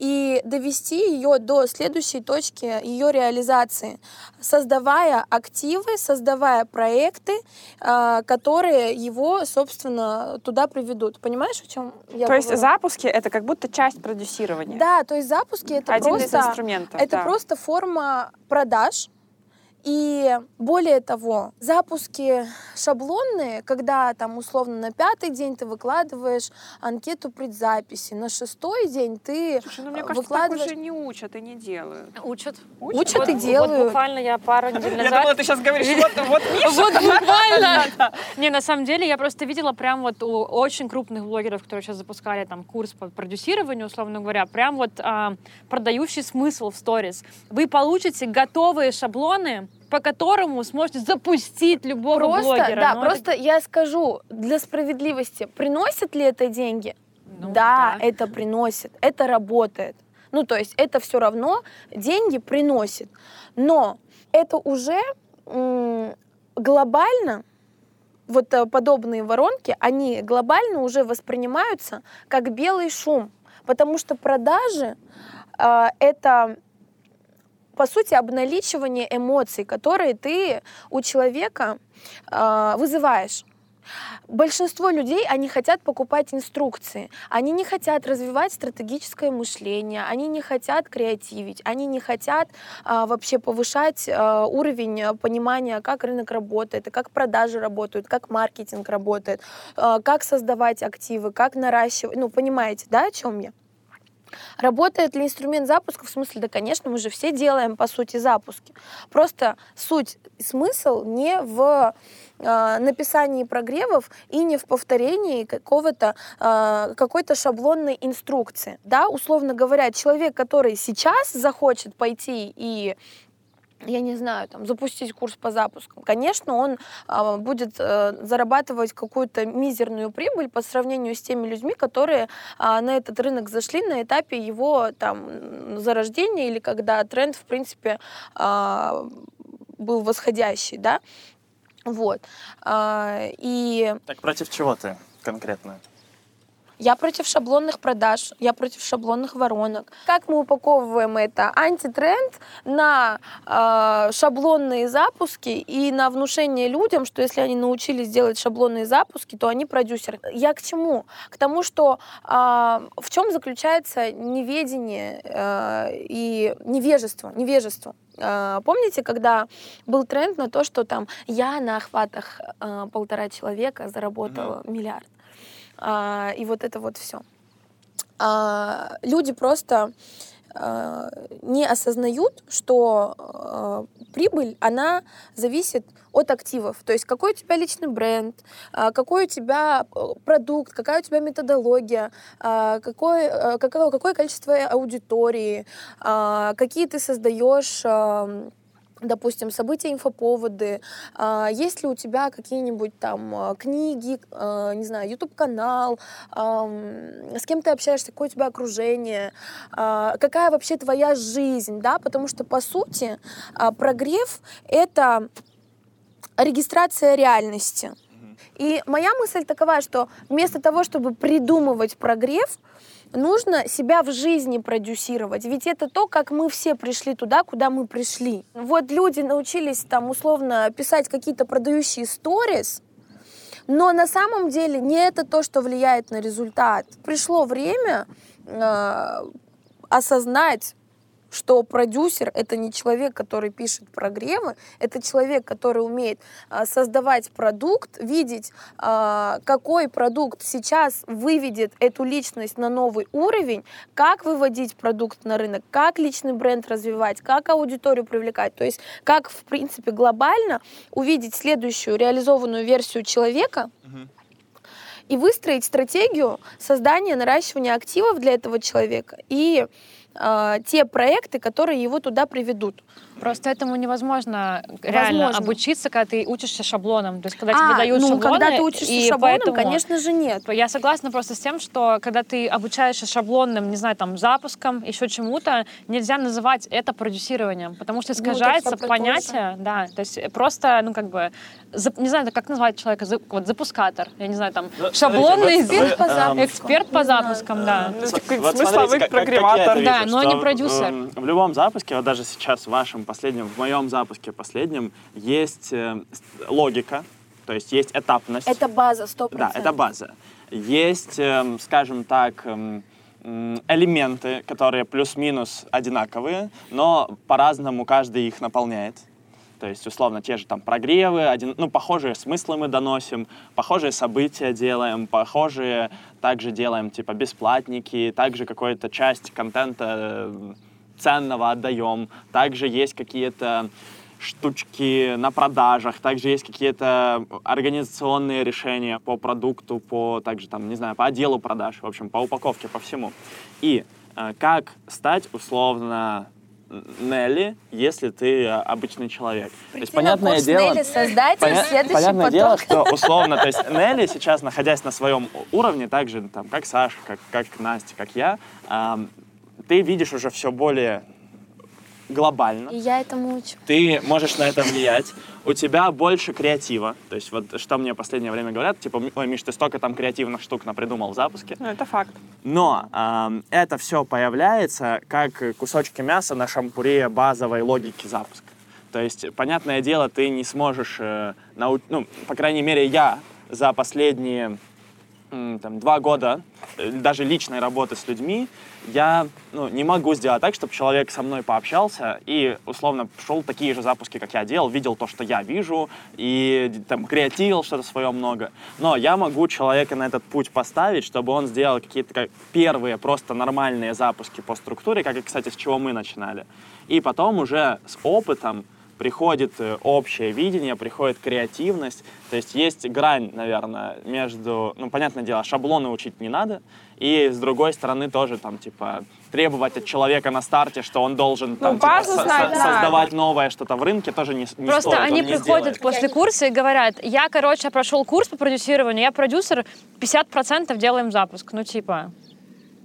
и довести ее до следующей точки ее реализации, создавая активы, создавая проекты, а, которые его, собственно, туда приведут. Понимаешь, о чем я То есть говорю? запуски — это как будто часть продюсирования. Да, то есть запуски это Один просто из инструментов. это да. просто форма продаж. И более того, запуски шаблонные, когда там условно на пятый день ты выкладываешь анкету предзаписи, на шестой день ты Слушай, ну мне кажется, выкладываешь... так уже не учат и не делают. Учат. Учат Вот- и Вот делают. буквально я пару недель Я назад... думала, ты сейчас говоришь, вот, вот Миша. Вот буквально. Не, на самом деле, я просто видела прям вот у очень крупных блогеров, которые сейчас запускали там курс по продюсированию, условно говоря, прям вот а, продающий смысл в сторис. Вы получите готовые шаблоны, по которому сможете запустить любого Просто, блогера. да, Ну, это- просто я скажу для справедливости, приносит ли это деньги? Ну, да, да. это приносит, это работает. Ну, то есть это все равно деньги приносит. Но это уже м, глобально, вот э, подобные воронки, они глобально уже воспринимаются как белый шум. Потому что продажи э, это по сути, обналичивание эмоций, которые ты у человека э, вызываешь. Большинство людей, они хотят покупать инструкции. Они не хотят развивать стратегическое мышление, они не хотят креативить, они не хотят а, вообще повышать а, уровень понимания, как рынок работает, как продажи работают, как маркетинг работает, а, как создавать активы, как наращивать. Ну, понимаете, да, о чем я? Работает ли инструмент запуска? В смысле, да, конечно, мы же все делаем, по сути, запуски. Просто суть, смысл не в э, написании прогревов и не в повторении какого-то, э, какой-то шаблонной инструкции. Да, условно говоря, человек, который сейчас захочет пойти и я не знаю, там, запустить курс по запускам, конечно, он а, будет э, зарабатывать какую-то мизерную прибыль по сравнению с теми людьми, которые а, на этот рынок зашли на этапе его там зарождения или когда тренд, в принципе, а, был восходящий, да, вот. А, и Так против чего ты конкретно? Я против шаблонных продаж, я против шаблонных воронок. Как мы упаковываем это? Антитренд на э, шаблонные запуски и на внушение людям, что если они научились делать шаблонные запуски, то они продюсеры. Я к чему? К тому, что э, в чем заключается неведение э, и невежество, невежество. Э, Помните, когда был тренд на то, что там я на охватах э, полтора человека заработала миллиард? А, и вот это вот все. люди просто а, не осознают, что а, прибыль, она зависит от активов. То есть какой у тебя личный бренд, а, какой у тебя э, продукт, какая у тебя методология, а, какое, э, какое, какое количество аудитории, а, какие ты создаешь допустим, события, инфоповоды, а, есть ли у тебя какие-нибудь там а, книги, а, не знаю, YouTube-канал, с кем ты общаешься, какое у тебя окружение, какая вообще твоя жизнь, да, потому что, по сути, прогрев — это регистрация реальности. И моя мысль такова, что вместо того, чтобы придумывать прогрев, нужно себя в жизни продюсировать. Ведь это то, как мы все пришли туда, куда мы пришли. Вот люди научились там условно писать какие-то продающие сторис, но на самом деле не это то, что влияет на результат. Пришло время э, осознать, что продюсер это не человек, который пишет прогревы, это человек, который умеет а, создавать продукт, видеть, а, какой продукт сейчас выведет эту личность на новый уровень, как выводить продукт на рынок, как личный бренд развивать, как аудиторию привлекать, то есть как, в принципе, глобально увидеть следующую реализованную версию человека, и выстроить стратегию создания, наращивания активов для этого человека. И э, те проекты, которые его туда приведут. Просто этому невозможно реально Возможно. обучиться, когда ты учишься шаблоном. То есть, когда тебе А, дают ну, шаблоны, когда ты учишься и шаблоном, поэтому- конечно же, нет. Я согласна просто с тем, что когда ты обучаешься шаблонным, не знаю, там, запуском, еще чему-то, нельзя называть это продюсированием, потому что Ну, искажается то понятие, да, то есть просто, ну, как бы, зап- не знаю, как назвать человека, зап- вот, запускатор, я не знаю, там, Ну, шаблонный смотрите, Эксперт по вы, эм, запускам. эксперт по запускам, да. Ну, Вот прогреватор. это Да, но не продюсер. В любом запуске, вот даже сейчас в вашем последнем, в моем запуске последнем, есть э, логика, то есть есть этапность. Это база, 100%. Да, это база. Есть, эм, скажем так, эм, элементы, которые плюс-минус одинаковые, но по-разному каждый их наполняет. То есть, условно, те же там прогревы, один, ну, похожие смыслы мы доносим, похожие события делаем, похожие также делаем, типа, бесплатники, также какую-то часть контента э, ценного отдаем, также есть какие-то штучки на продажах, также есть какие-то организационные решения по продукту, по также там, не знаю, по отделу продаж, в общем, по упаковке, по всему. И э, как стать условно Нелли, если ты э, обычный человек. то есть, понятное дело, Нелли, создатель, поня- следующий понятное поток. дело, что условно, то есть Нелли сейчас, находясь на своем уровне, так же, там, как Саша, как, как Настя, как я, ам, ты видишь уже все более глобально И я этому учу. ты можешь на это влиять, у тебя больше креатива. То есть вот что мне в последнее время говорят, типа, ой, Миш, ты столько там креативных штук напридумал в запуске. Ну, это факт. Но ам, это все появляется как кусочки мяса на шампуре базовой логики запуска. То есть, понятное дело, ты не сможешь, э, нау- ну, по крайней мере, я за последние там, два года э, даже личной работы с людьми, я ну, не могу сделать так, чтобы человек со мной пообщался и, условно, шел такие же запуски, как я делал, видел то, что я вижу, и там креативил что-то свое много. Но я могу человека на этот путь поставить, чтобы он сделал какие-то как первые просто нормальные запуски по структуре, как и, кстати, с чего мы начинали. И потом уже с опытом приходит э, общее видение, приходит креативность. То есть есть грань, наверное, между, ну, понятное дело, шаблоны учить не надо, и с другой стороны тоже там, типа, требовать от человека на старте, что он должен там, типа, со- знать со- создавать новое что-то в рынке, тоже не, не Просто стоит, он они приходят сделает. после курса и говорят, я, короче, прошел курс по продюсированию, я продюсер, 50% делаем запуск. Ну, типа...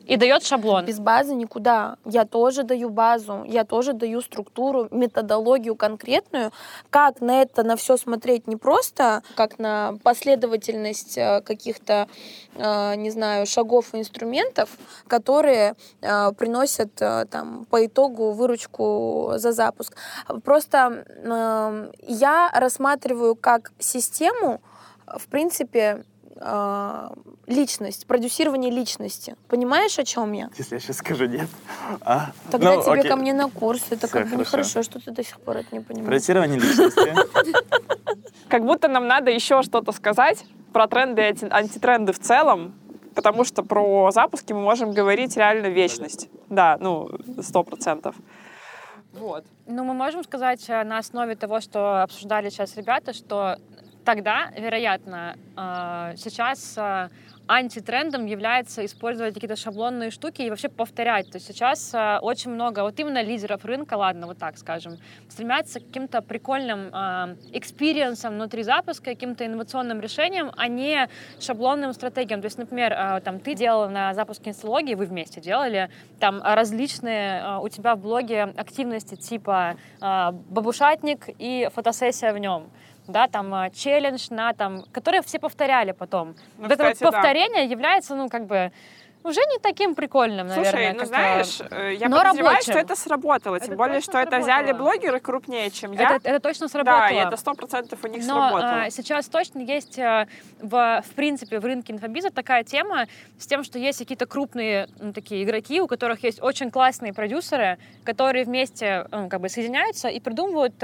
И дает шаблон. Без базы никуда. Я тоже даю базу, я тоже даю структуру, методологию конкретную, как на это на все смотреть не просто как на последовательность э, каких-то, э, не знаю, шагов и инструментов, которые э, приносят там по итогу выручку за запуск. Просто я рассматриваю как систему, в принципе, э, личность, продюсирование личности. Понимаешь, о чем я? Если я сейчас скажу нет. А, Тогда ну, тебе окей. ко мне на курс. Это Всё, как бы хорошо. нехорошо, что ты до сих пор это не понимаешь. Проектирование личности. Как будто нам надо еще что-то сказать про тренды и анти- антитренды в целом, потому что про запуски мы можем говорить реально вечность. Да, ну, сто процентов. Вот. Ну, мы можем сказать э, на основе того, что обсуждали сейчас ребята, что тогда, вероятно, э, сейчас э, антитрендом является использовать какие-то шаблонные штуки и вообще повторять. То есть сейчас э, очень много, вот именно лидеров рынка, ладно, вот так скажем, стремятся к каким-то прикольным экспириенсам внутри запуска, каким-то инновационным решениям, а не шаблонным стратегиям. То есть, например, там ты делал на запуске инсталогии, вы вместе делали, там различные у тебя в блоге активности типа бабушатник и фотосессия в нем да, там э, челлендж на там, которые все повторяли потом. Ну, вот это вот кстати, да. повторение является, ну, как бы, уже не таким прикольным, наверное. Слушай, ну э, знаешь, э, я но подозреваю, рабочим. что это сработало. Тем Это более, что это взяли сработало. блогеры крупнее, чем я. это, это точно сработало. Да, и это сто процентов у них Но сработало. а, сейчас точно есть в, в принципе в рынке инфобиза такая тема с тем, что есть какие-то крупные ну, такие игроки, у которых есть очень классные продюсеры, которые вместе ну, как бы соединяются и придумывают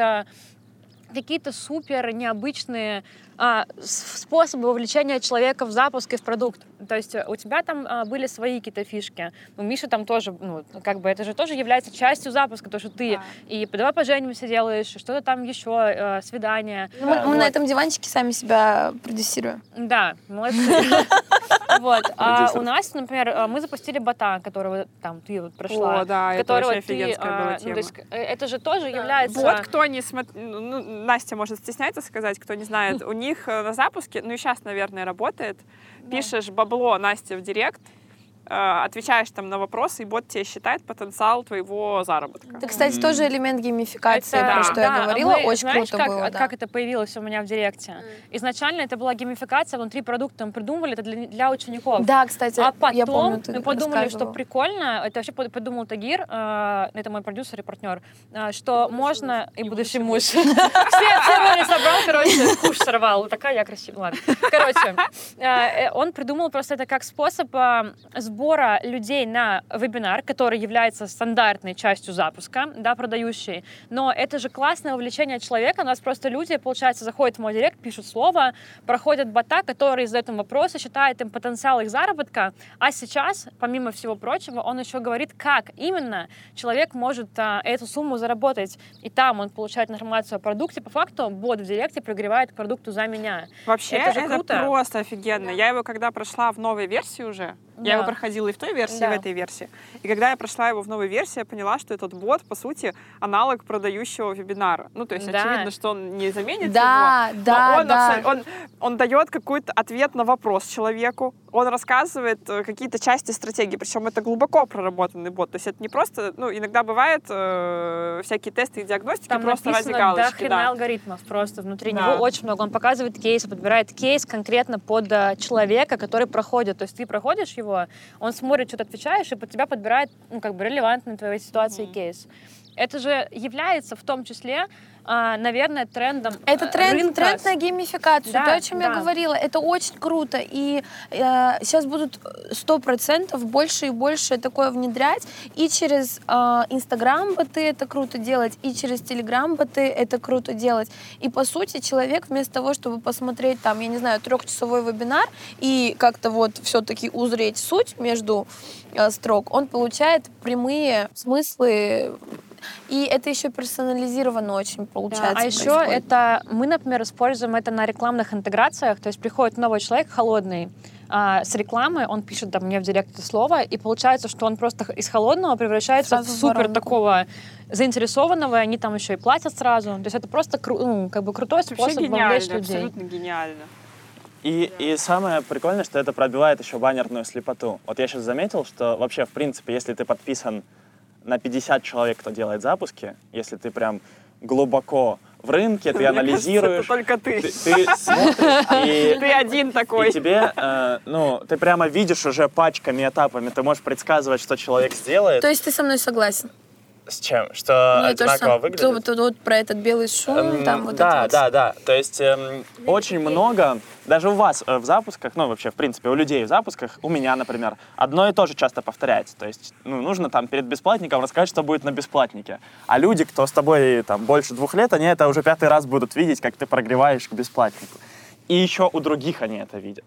какие-то супер необычные а, способы вовлечения человека в запуск и в продукт. То есть э, у тебя там а, были свои какие-то фишки. У Миши там тоже, ну, как бы это же тоже является частью запуска, то, что ты и «давай поженимся» делаешь, что-то там еще, э, свидание. Ну, Мы, мы Вот. на этом диванчике сами себя продюсируем. Да, молодцы. Вот. А у нас, например, э, мы запустили бота, которого там ты вот прошла. О, да, это вообще ты, офигенская а, была ну, тема. это же тоже является... Вот кто не смотрит, ну, Настя может стесняется сказать, кто не знает, у них э, на запуске, ну и сейчас, наверное, работает, пишешь бабло Насте в директ, отвечаешь там на вопросы, и бот тебе считает потенциал твоего заработка. Это, кстати, Мгм. тоже элемент геймификации, Это- про что да, я говорила. мы- Очень знаешь, круто как, было, да. как это появилось у меня в директе? Изначально это была геймификация внутри продукта, мы придумывали это для, для учеников. Да, кстати, А потом я помню, мы подумали, что прикольно, это вообще под- придумал Тагир, э, это мой продюсер и партнер, э, что можно... И будущий муж. Все церемонии собрал, короче, куш сорвал. Такая я красивая. Ладно. Короче, э, э, он придумал просто это как способ э, сбора набора людей на вебинар, который является стандартной частью запуска, да, продающей. Но это же классное увлечение человека. У нас просто люди, получается, заходят в мой директ, пишут слово, проходят бота, который задает им вопросы, считает им потенциал их заработка. А сейчас, помимо всего прочего, он еще говорит, как именно человек может а, эту сумму заработать. И там он получает информацию о продукте. По факту бот в директе прогревает к продукту за меня. Вообще, Это это, же круто. просто офигенно. Я его, когда прошла в новой версии уже, я его Да. проходила и в той версии, и Да. в этой версии. И когда я прошла его в новой версии, я поняла, что этот бот, по сути, аналог продающего вебинара. Ну, то есть, Да. очевидно, что он не заменит Да, его, да, но он, да. абсо- он, он дает какой-то ответ на вопрос человеку, он рассказывает э, какие-то части стратегии, причем это глубоко проработанный бот. То есть это не просто, ну, иногда бывает э, всякие тесты и диагностики Там просто ради написано галочки. до хрена да. алгоритмов просто внутри Да. него очень много. Он показывает кейсы, подбирает кейс конкретно под э, человека, который проходит. То есть ты проходишь его, он смотрит, что ты отвечаешь, и под тебя подбирает, ну, как бы релевантный твоей ситуации кейс. Это же является в том числе, наверное, трендом Это э, тренд, рынка. тренд на геймификацию. Да, То, о чем я да. говорила, это очень круто. И э, сейчас будут сто процентов больше и больше такое внедрять. И через э, Инстаграм боты это круто делать, и через Телеграм боты это круто делать. И по сути человек вместо того, чтобы посмотреть там, я не знаю, трехчасовой вебинар и как-то вот все-таки узреть суть между э, строк, он получает прямые смыслы. И это еще персонализированно очень Да, получается. а еще происходит. это мы, например, используем это на рекламных интеграциях. То есть приходит новый человек холодный а, с рекламы, он пишет там мне в директ это слово, и получается, что он просто из холодного превращается Сразу в супер воронку. такого заинтересованного, и они там еще и платят сразу. То есть это просто кру- ну, как бы крутой Вообще способ вовлечь людей. абсолютно гениально. И, и самое прикольное, что это пробивает еще баннерную слепоту. Вот я сейчас заметил, что вообще, в принципе, если ты подписан на 50 человек, кто делает запуски, если ты прям глубоко в рынке, ты Мне кажется, анализируешь, это только ты. ты, ты смотришь, и, Ты один такой. и тебе, э, ну, ты прямо видишь уже пачками, этапами, ты можешь предсказывать, что человек сделает, То есть ты со мной согласен? С чем, что Ну, то одинаково выглядит. То- то- вот про этот белый шум, Эм, там вот да, это вот. да, да. То есть эм, очень много, даже у вас э, в запусках, ну вообще в принципе у людей в запусках, у меня, например, одно и то же часто повторяется. То есть ну, нужно там перед бесплатником рассказать, что будет на бесплатнике. А люди, кто с тобой там больше двух лет, они это уже пятый раз будут видеть, как ты прогреваешь к бесплатнику. И еще у других они это видят.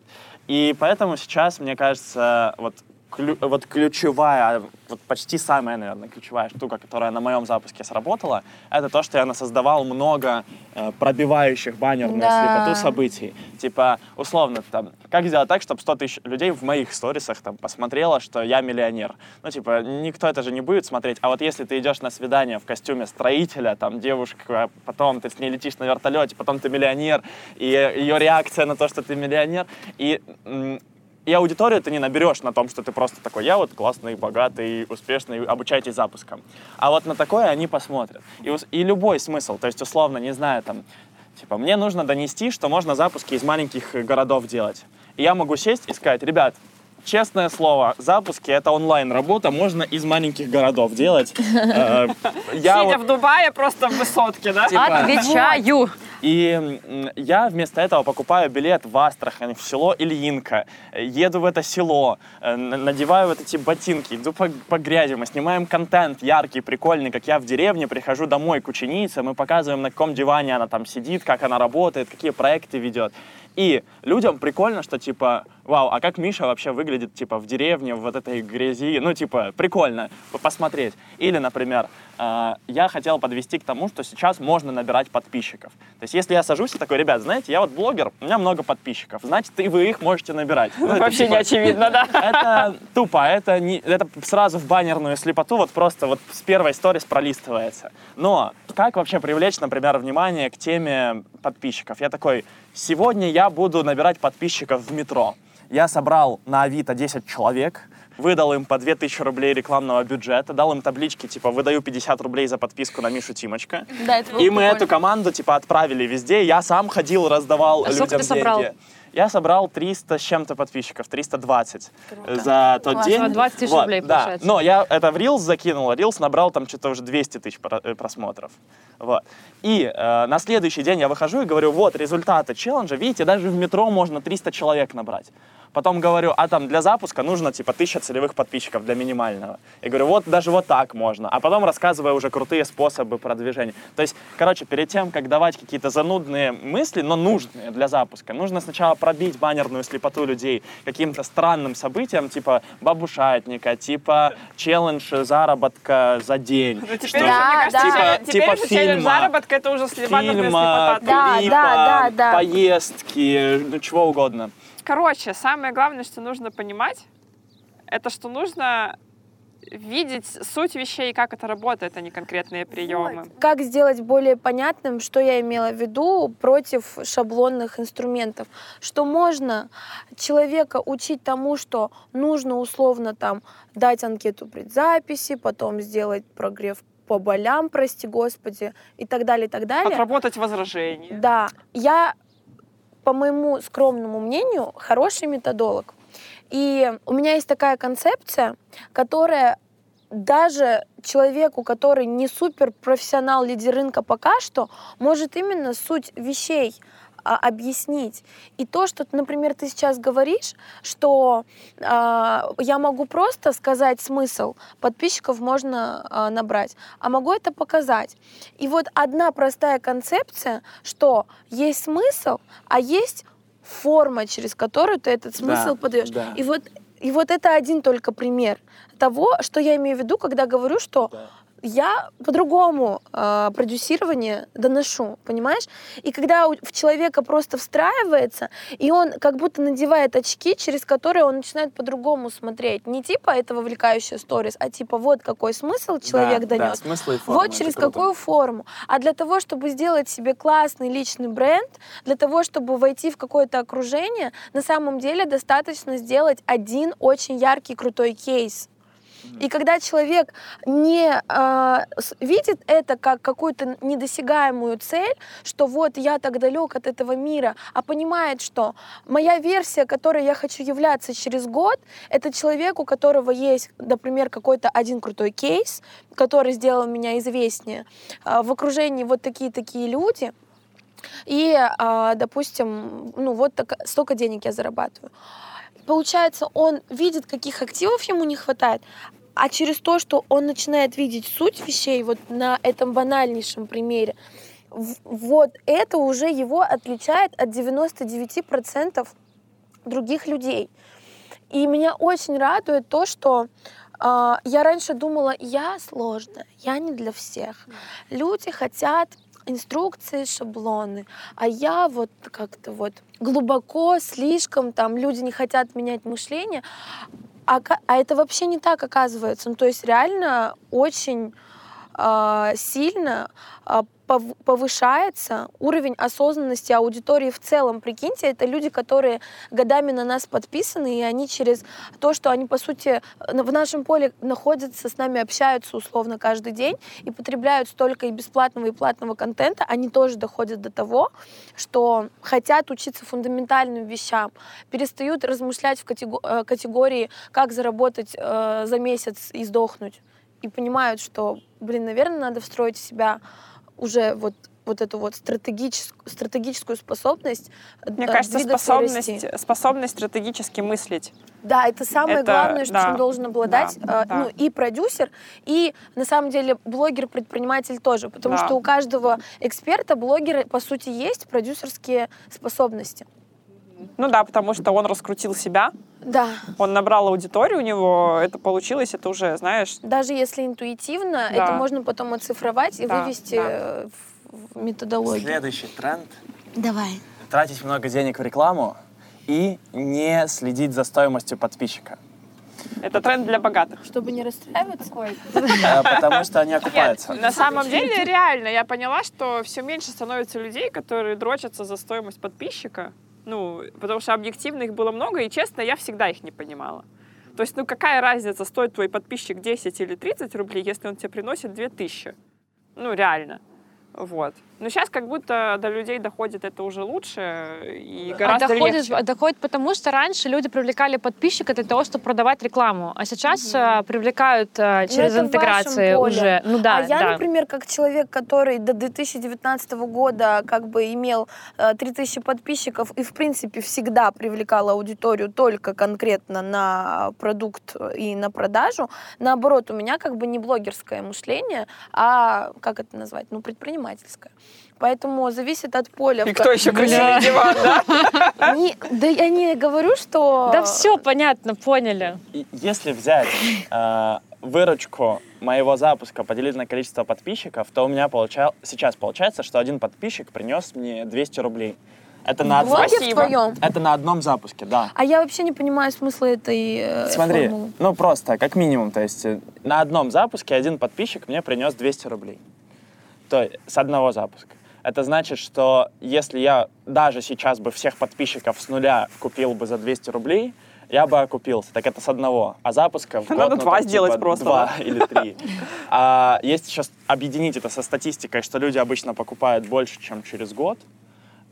И поэтому сейчас, мне кажется, вот клю- вот ключевая, вот почти самая, наверное, ключевая штука, которая на моем запуске сработала, это то, что я насоздавал много э, пробивающих баннерную Да. слепоту событий. Типа, условно, там, как сделать так, чтобы 100 тысяч людей в моих сторисах там посмотрело, что я миллионер. Ну, типа, никто это же не будет смотреть. А вот если ты идешь на свидание в костюме строителя, там, девушка, потом ты с ней летишь на вертолете, потом ты миллионер, и ее реакция на то, что ты миллионер, и и аудиторию ты не наберешь на том, что ты просто такой, я вот классный, богатый, успешный, обучайтесь запускам. А вот на такое они посмотрят. И, и любой смысл, то есть условно, не знаю, там, типа, мне нужно донести, что можно запуски из маленьких э, городов делать. И я могу сесть и сказать, ребят, честное слово, запуски — это онлайн-работа, можно из маленьких городов делать. Э, Сидя в Дубае просто в высотке, да? Типа- Отвечаю! И я вместо этого покупаю билет в Астрахань, в село Ильинка, еду в это село, э, надеваю вот эти ботинки, иду по, по грязи, мы снимаем контент яркий, прикольный, как я в деревне, прихожу домой к ученице, мы показываем, на каком диване она там сидит, как она работает, какие проекты ведет. И людям прикольно, что типа, вау, а как Миша вообще выглядит типа в деревне, в вот этой грязи, ну типа прикольно посмотреть. Или, например, э, я хотел подвести к тому, что сейчас можно набирать подписчиков. То есть если я сажусь и такой, ребят, знаете, я вот блогер, у меня много подписчиков, значит, и вы их можете набирать. Ну, это, Вообще типа, не очевидно, да? это тупо, это, не, это сразу в баннерную слепоту, вот просто вот с первой сторис пролистывается. Но как вообще привлечь, например, внимание к теме подписчиков? Я такой, сегодня я буду набирать подписчиков в метро. Я собрал на Авито 10 человек, выдал им по 2000 рублей рекламного бюджета, дал им таблички, типа, выдаю 50 рублей за подписку на Мишу Да, это было и мы прикольно. эту команду, типа, отправили везде. Я сам ходил, раздавал А сколько людям ты собрал? Я собрал 300 с чем-то подписчиков, 320 за тот Классно. день. 20 тысяч Вот, рублей да. получается. Но я это в Reels закинул, а Reels набрал там что-то уже 200 тысяч э, просмотров. Вот. И э, на следующий день я выхожу и говорю, вот результаты челленджа, видите, даже в метро можно 300 человек набрать. Потом говорю, а там для запуска нужно типа 1000 целевых подписчиков для минимального. Я говорю, вот даже вот так можно. А потом рассказываю уже крутые способы продвижения. То есть, короче, перед тем, как давать какие-то занудные мысли, но нужные для запуска, нужно сначала пробить баннерную слепоту людей каким-то странным событием, типа бабушатника, типа челлендж заработка за день. Ну, теперь, Что- Да, да. Типа- теперь типа же челлендж фильма. заработка это уже фильма, слепота. Да, клипа, да, да, да. поездки, ну чего угодно. Короче, самое главное, что нужно понимать, это что нужно видеть суть вещей, как это работает, а не конкретные приемы. Как сделать более понятным, что я имела в виду против шаблонных инструментов? Что можно человека учить тому, что нужно условно там дать анкету предзаписи, потом сделать прогрев по болям, прости господи, и так далее, и так далее. Отработать возражения. Да, я, по моему скромному мнению, хороший методолог. И у меня есть такая концепция, которая даже человеку, который не супер профессионал лидер рынка пока что, может именно суть вещей а, объяснить. И то, что, например, ты сейчас говоришь, что а, я могу просто сказать смысл, подписчиков можно а, набрать, а могу это показать. И вот одна простая концепция, что есть смысл, а есть форма, через которую ты этот смысл Да, подаешь. да. И вот и вот это один только пример того, что я имею в виду, когда говорю, что Да. Я по-другому э, продюсирование доношу, понимаешь? И когда у- в человека просто встраивается, и он как будто надевает очки, через которые он начинает по-другому смотреть. Не типа это вовлекающая сторис, а типа вот какой смысл человек Да, да, донес. смысл и форма, Вот через круто. какую форму. А для того, чтобы сделать себе классный личный бренд, для того, чтобы войти в какое-то окружение, на самом деле достаточно сделать один очень яркий, крутой кейс. И когда человек не с- видит это как какую-то недосягаемую цель, что вот я так далек от этого мира, а понимает, что моя версия, которой я хочу являться через год, это человек, у которого есть, например, какой-то один крутой кейс, который сделал меня известнее, а, в окружении вот такие-такие люди, и, а, допустим, ну вот так, столько денег я зарабатываю. Получается, он видит, каких активов ему не хватает, а через то, что он начинает видеть суть вещей, вот на этом банальнейшем примере, вот это уже его отличает от 99% других людей. И меня очень радует то, что а, я раньше думала, я сложная, я не для всех. Люди хотят инструкции, шаблоны, а я вот как-то вот глубоко, слишком, там люди не хотят менять мышление, а, а это вообще не так оказывается. Ну, то есть реально очень сильно а, пов- повышается уровень осознанности аудитории в целом. Прикиньте, это люди, которые годами на нас подписаны, и они через то, что они, по сути, на- в нашем поле находятся, с нами общаются условно каждый день и потребляют столько и бесплатного, и платного контента, они тоже доходят до того, что хотят учиться фундаментальным вещам, перестают размышлять в э, категории, как заработать э, за месяц и сдохнуть и понимают, что, блин, наверное, надо встроить в себя уже вот вот эту вот стратегическую, стратегическую способность Мне э, кажется, способность, способность стратегически мыслить. Да, это самое Это- главное, да, чем должен обладать да, э, да. ну, и продюсер, и на самом деле блогер-предприниматель тоже, потому Да. что у каждого эксперта, блогера, по сути, есть продюсерские способности. Ну да, потому что он раскрутил себя, Да, он набрал аудиторию, у него это получилось, это уже, знаешь, даже если интуитивно, Да. это можно потом оцифровать и Да, вывести да. э, в, методологию. Следующий тренд Давай. тратить много денег в рекламу и не следить за стоимостью подписчика. это тренд для богатых. Чтобы не расстраиваться. Э, Потому что они окупаются. На самом деле, реально, я поняла, что все меньше становится людей, которые дрочатся за стоимость подписчика. Ну, потому что объективно их было много, и честно, я всегда их не понимала. То есть, ну какая разница, стоит твой подписчик 10 или 30 рублей, если он тебе приносит 2000? Ну, реально. Вот. Но сейчас как будто до людей доходит это уже лучше и А гораздо доходит, легче. доходит потому, что раньше люди привлекали подписчика для того, чтобы продавать рекламу, а сейчас э, привлекают э, через Ну, вашем интеграции уже. Ну да, а я, да. например, как человек, который до 2019 года как бы имел э, 3000 подписчиков и, в принципе, всегда привлекал аудиторию только конкретно на продукт и на продажу, наоборот, у меня как бы не блогерское мышление, а, как это назвать, ну, предпринимательское. Поэтому зависит от поля. И кто еще красивый диван, да? Да я не говорю, что... Да все понятно, поняли. Если взять э, выручку моего запуска, поделить на количество подписчиков, то у меня получал, сейчас получается, что один подписчик принес мне 200 рублей. Это на, Спасибо. это на одном запуске, да. А я вообще не понимаю смысла этой э, Смотри, формулы. ну просто, как минимум, то есть э, на одном запуске один подписчик мне принес 200 рублей. То есть с одного запуска. Это значит, что если я даже сейчас бы всех подписчиков с нуля купил бы за 200 рублей, я бы окупился. Так это с одного. А запуска в год, Надо ну, два там, сделать типа, просто, Два да? или три. А если сейчас объединить это со статистикой, что люди обычно покупают больше, чем через год,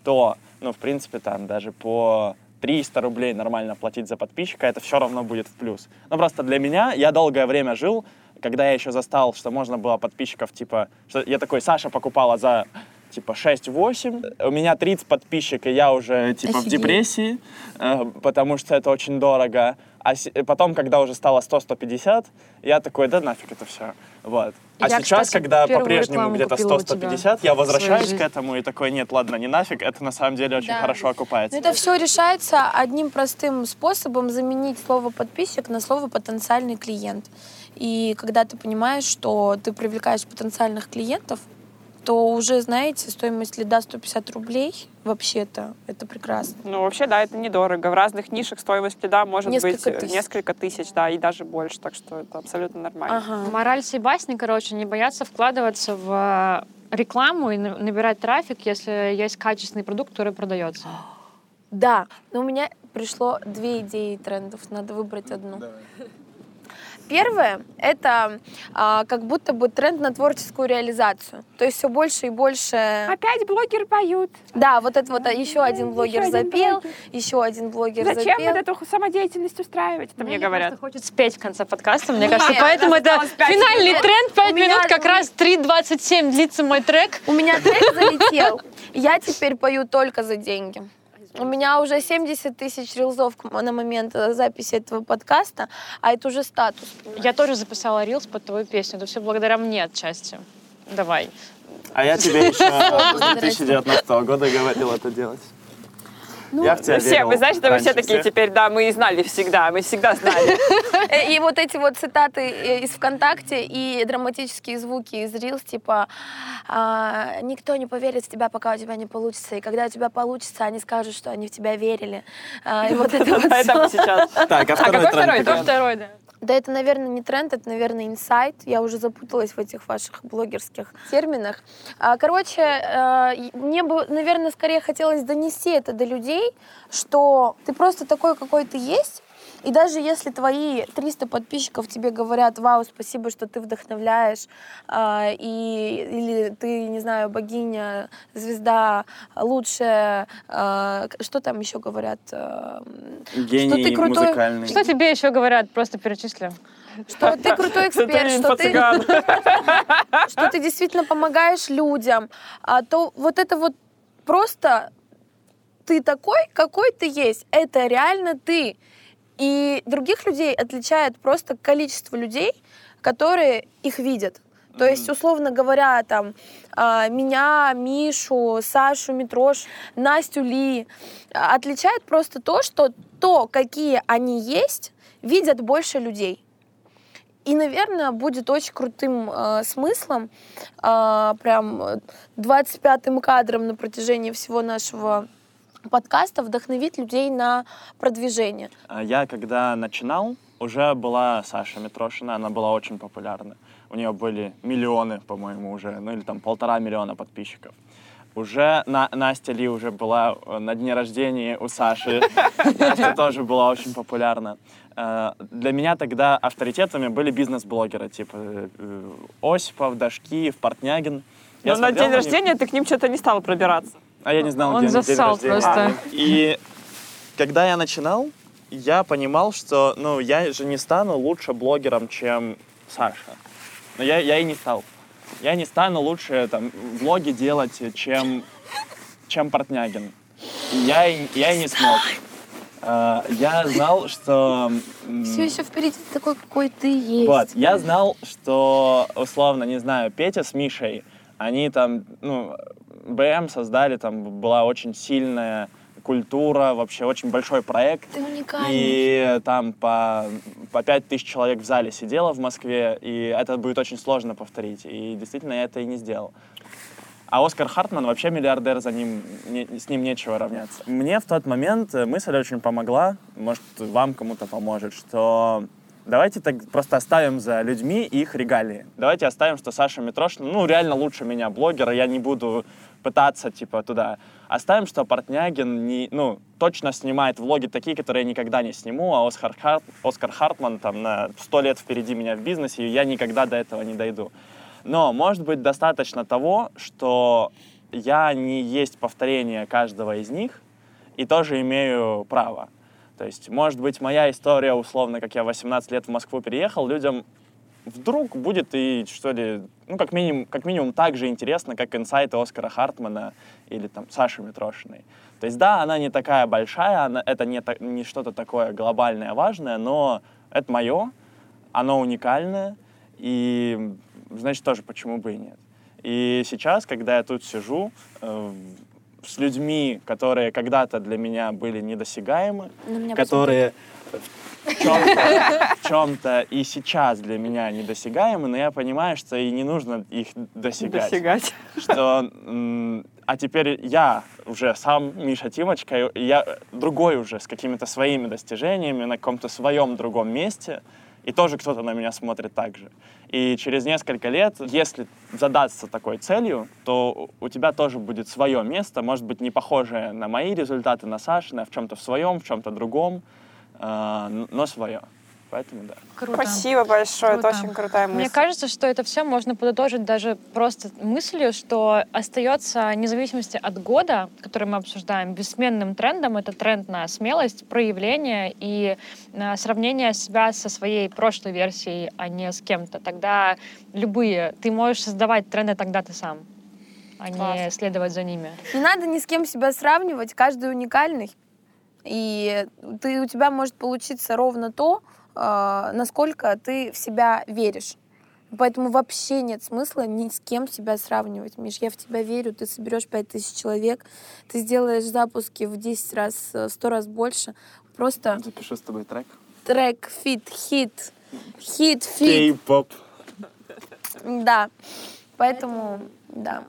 то, ну, в принципе, там даже по 300 рублей нормально платить за подписчика, это все равно будет в плюс. Ну, просто для меня, я долгое время жил, когда я еще застал, что можно было подписчиков, типа, что я такой, Саша покупала за типа 6-8, у меня 30 подписчиков, и я уже типа в Офигеть. депрессии, э, потому что это очень дорого. А с- потом, когда уже стало 100-150, я такой, да нафиг это все. Вот. А Я, сейчас, кстати, когда по-прежнему где-то купила у тебя 100-150, я в возвращаюсь к этому и такой, нет, ладно, не нафиг, это на самом деле очень Да. хорошо окупается. Но это все решается одним простым способом заменить слово подписчик на слово потенциальный клиент. И когда ты понимаешь, что ты привлекаешь потенциальных клиентов, то уже, знаете, стоимость лида 150 рублей, вообще-то, это прекрасно. Ну, вообще, да, это недорого. В разных нишах стоимость лида может Несколько быть э, тысяч. несколько тысяч, да, и даже больше, так что это абсолютно нормально. Ага. Мораль сей басни, короче, не бояться вкладываться в рекламу и на- набирать трафик, если есть качественный продукт, который продается. Да, но у меня пришло две идеи трендов, надо выбрать одну. Первое — это а, как будто бы тренд на творческую реализацию. То есть все больше и больше... Опять блогеры поют. Да, вот это вот а, еще один блогер один запел, блогер. еще один блогер Зачем запел. вот эту самодеятельность устраивать? Это мне Неля говорят. хочет спеть в конце подкаста, мне Нет, кажется. Поэтому это финальный минут. тренд, 5 У меня- минут, как раз 3.27 длится мой трек. У меня трек залетел. Я теперь пою только за деньги. У меня уже 70 тысяч рилзов на момент э, записи этого подкаста, а это уже статус. Я тоже записала рилс под твою песню. Это все благодаря мне отчасти. Давай. А я тебе еще с Благодаря 2019 года говорил это делать. Ну, я в тебя все, верил вы знаете, что вы все такие всех. теперь, да, мы и знали всегда, мы всегда знали. Э, И вот эти вот цитаты э, из ВКонтакте и драматические звуки из Reels, типа а, «Никто не поверит в тебя, пока у тебя не получится, и когда у тебя получится, они скажут, что они в тебя верили». А, И вот это вот мы сейчас. Так, а второй какой тренд второй? какой? Второй, да. Да это, наверное, не тренд, это, наверное, инсайт. Я уже запуталась в этих ваших блогерских терминах. А, Короче, э, мне бы, наверное, скорее хотелось донести это до людей, что ты просто такой, какой ты есть, и даже если твои 300 подписчиков тебе говорят, вау, спасибо, что ты вдохновляешь, а, и, или ты, не знаю, богиня, звезда, лучшая, к- что там еще говорят? а, Гений ты крутой. музыкальный. Что тебе еще говорят? Просто перечисли. Что ты крутой эксперт, что ты, что ты действительно помогаешь людям, а то вот это вот просто ты такой, какой ты есть. Это реально ты. И других людей отличает просто количество людей, которые их видят. То есть, условно говоря, там, а, меня, Мишу, Сашу, Митрош, Настю, Ли, а, отличает просто то, что то, какие они есть, видят больше людей. И, наверное, будет очень крутым э, смыслом, э, прям э, 25-м кадром на протяжении всего нашего подкаста вдохновить людей на продвижение. А Я, когда начинал, уже была Саша Митрошина, она была очень популярна. У нее были миллионы, по-моему, уже, ну или там полтора миллиона подписчиков. Уже на, Настя Ли уже была э, на дне рождения у Саши. Настя тоже была очень популярна. Э, Для меня тогда авторитетами были бизнес-блогеры, типа э, Осипов, Дашкиев, Портнягин. Я Но на смотрел день рождения ты к ним что-то не стала пробираться. А я не знал, Он где них день просто. И когда я начинал, я понимал, что, ну, я же не стану лучше блогером, чем Саша. Но я, я и не стал. Я не стану лучше там влоги делать, чем, чем Портнягин. Я, и- я и не смог. А, Я знал, что... Все еще впереди такой, какой ты есть. вот, я знал, что, условно, не знаю, Петя с Мишей, они там, ну, БМ создали, там была очень сильная культура, вообще очень большой проект. Ты уникальный. И там по, по 5 тысяч человек в зале сидело в Москве, и это будет очень сложно повторить. И действительно я это и не сделал. А Оскар Хартман вообще миллиардер, за ним, не- с ним нечего равняться. Мне в тот момент э, мысль очень помогла, может, вам кому-то поможет, что давайте так просто оставим за людьми их регалии. Давайте оставим, что Саша Митрошина, ну, реально лучше меня блогера, я не буду пытаться, типа, туда. Оставим, что Портнягин, не, ну, точно снимает влоги такие, которые я никогда не сниму, а Оскар, Харт, Оскар Хартман там на сто лет впереди меня в бизнесе, и я никогда до этого не дойду. Но, может быть, достаточно того, что я не есть повторение каждого из них, и тоже имею право. То есть, может быть, моя история, условно, как я в 18 лет в Москву переехал, людям вдруг будет и, что ли, ну, как минимум, как минимум так же интересно, как инсайты Оскара Хартмана или там Саши Митрошиной. То есть, да, она не такая большая, она, это не, не что-то такое глобальное, важное, но это мое, оно уникальное, и, значит, тоже почему бы и нет. И сейчас, когда я тут сижу э, с людьми, которые когда-то для меня были недосягаемы, На меня которые в чем-то, в чем-то и сейчас для меня недосягаемы, но я понимаю, что и не нужно их досягать. Досягать. Что, а теперь я уже сам, Миша Тимочка, я другой уже, с какими-то своими достижениями, на каком-то своем другом месте, и тоже кто-то на меня смотрит так же. И через несколько лет, если задаться такой целью, то у тебя тоже будет свое место, может быть, не похожее на мои результаты, на Сашины, а в чем-то в своем, в чем-то другом, н- но свое. Поэтому да. Круто. Спасибо большое, Круто. это очень крутая мысль. Мне кажется, что это все можно подытожить даже просто мыслью, что остается, вне зависимости от года, который мы обсуждаем, бессменным трендом это тренд на смелость, проявление и э, сравнение себя со своей прошлой версией, а не с кем-то. Тогда любые, ты можешь создавать тренды тогда ты сам, а не Классно. следовать за ними. Не надо ни с кем себя сравнивать, каждый уникальный. И ты, у тебя может получиться ровно то, насколько ты в себя веришь. Поэтому вообще нет смысла ни с кем себя сравнивать. Миш, я в тебя верю, ты соберешь 5000 человек, ты сделаешь запуски в 10 раз, э, 100 раз больше. Просто Запишу с тобой трек. трек, feat, хит, хит, feat. Кей-поп. Да. Поэтому, да.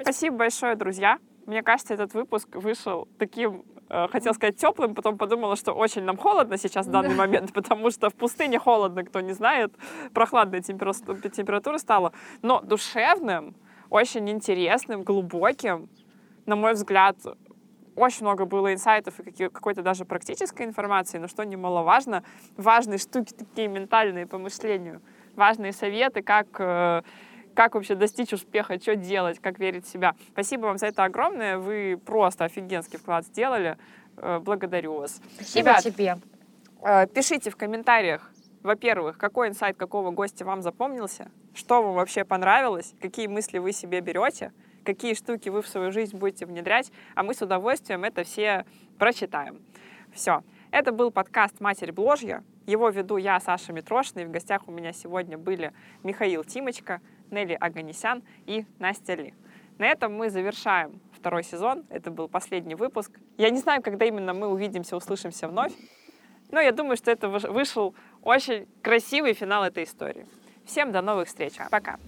Спасибо большое, друзья. Мне кажется, этот выпуск вышел таким, э, хотел сказать, теплым, потом подумала, что очень нам холодно сейчас в данный момент, потому что в пустыне холодно, кто не знает, прохладная температура, стала, но душевным, очень интересным, глубоким, на мой взгляд, очень много было инсайтов и какой-то даже практической информации, но что немаловажно, важные штуки такие ментальные по мышлению, важные советы, как, э, как вообще достичь успеха, что делать, как верить в себя. Спасибо вам за это огромное, вы просто офигенский вклад сделали, Э, благодарю вас. Спасибо Ребят, тебе. Э, Пишите в комментариях, во-первых, какой инсайт какого гостя вам запомнился, что вам вообще понравилось, какие мысли вы себе берете, какие штуки вы в свою жизнь будете внедрять, а мы с удовольствием это все прочитаем. Все. Это был подкаст «Матерь Бложья». Его веду я, Саша Митрошина, и в гостях у меня сегодня были Михаил Тимочка, Нелли Аганесян и Настя Ли. На этом мы завершаем второй сезон. Это был последний выпуск. Я не знаю, когда именно мы увидимся, услышимся вновь. Но я думаю, что это выш- вышел очень красивый финал этой истории. Всем до новых встреч. Пока.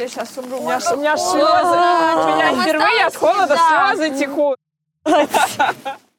Я сейчас умру. У меня, у меня слезы. У меня впервые от холода слезы текут.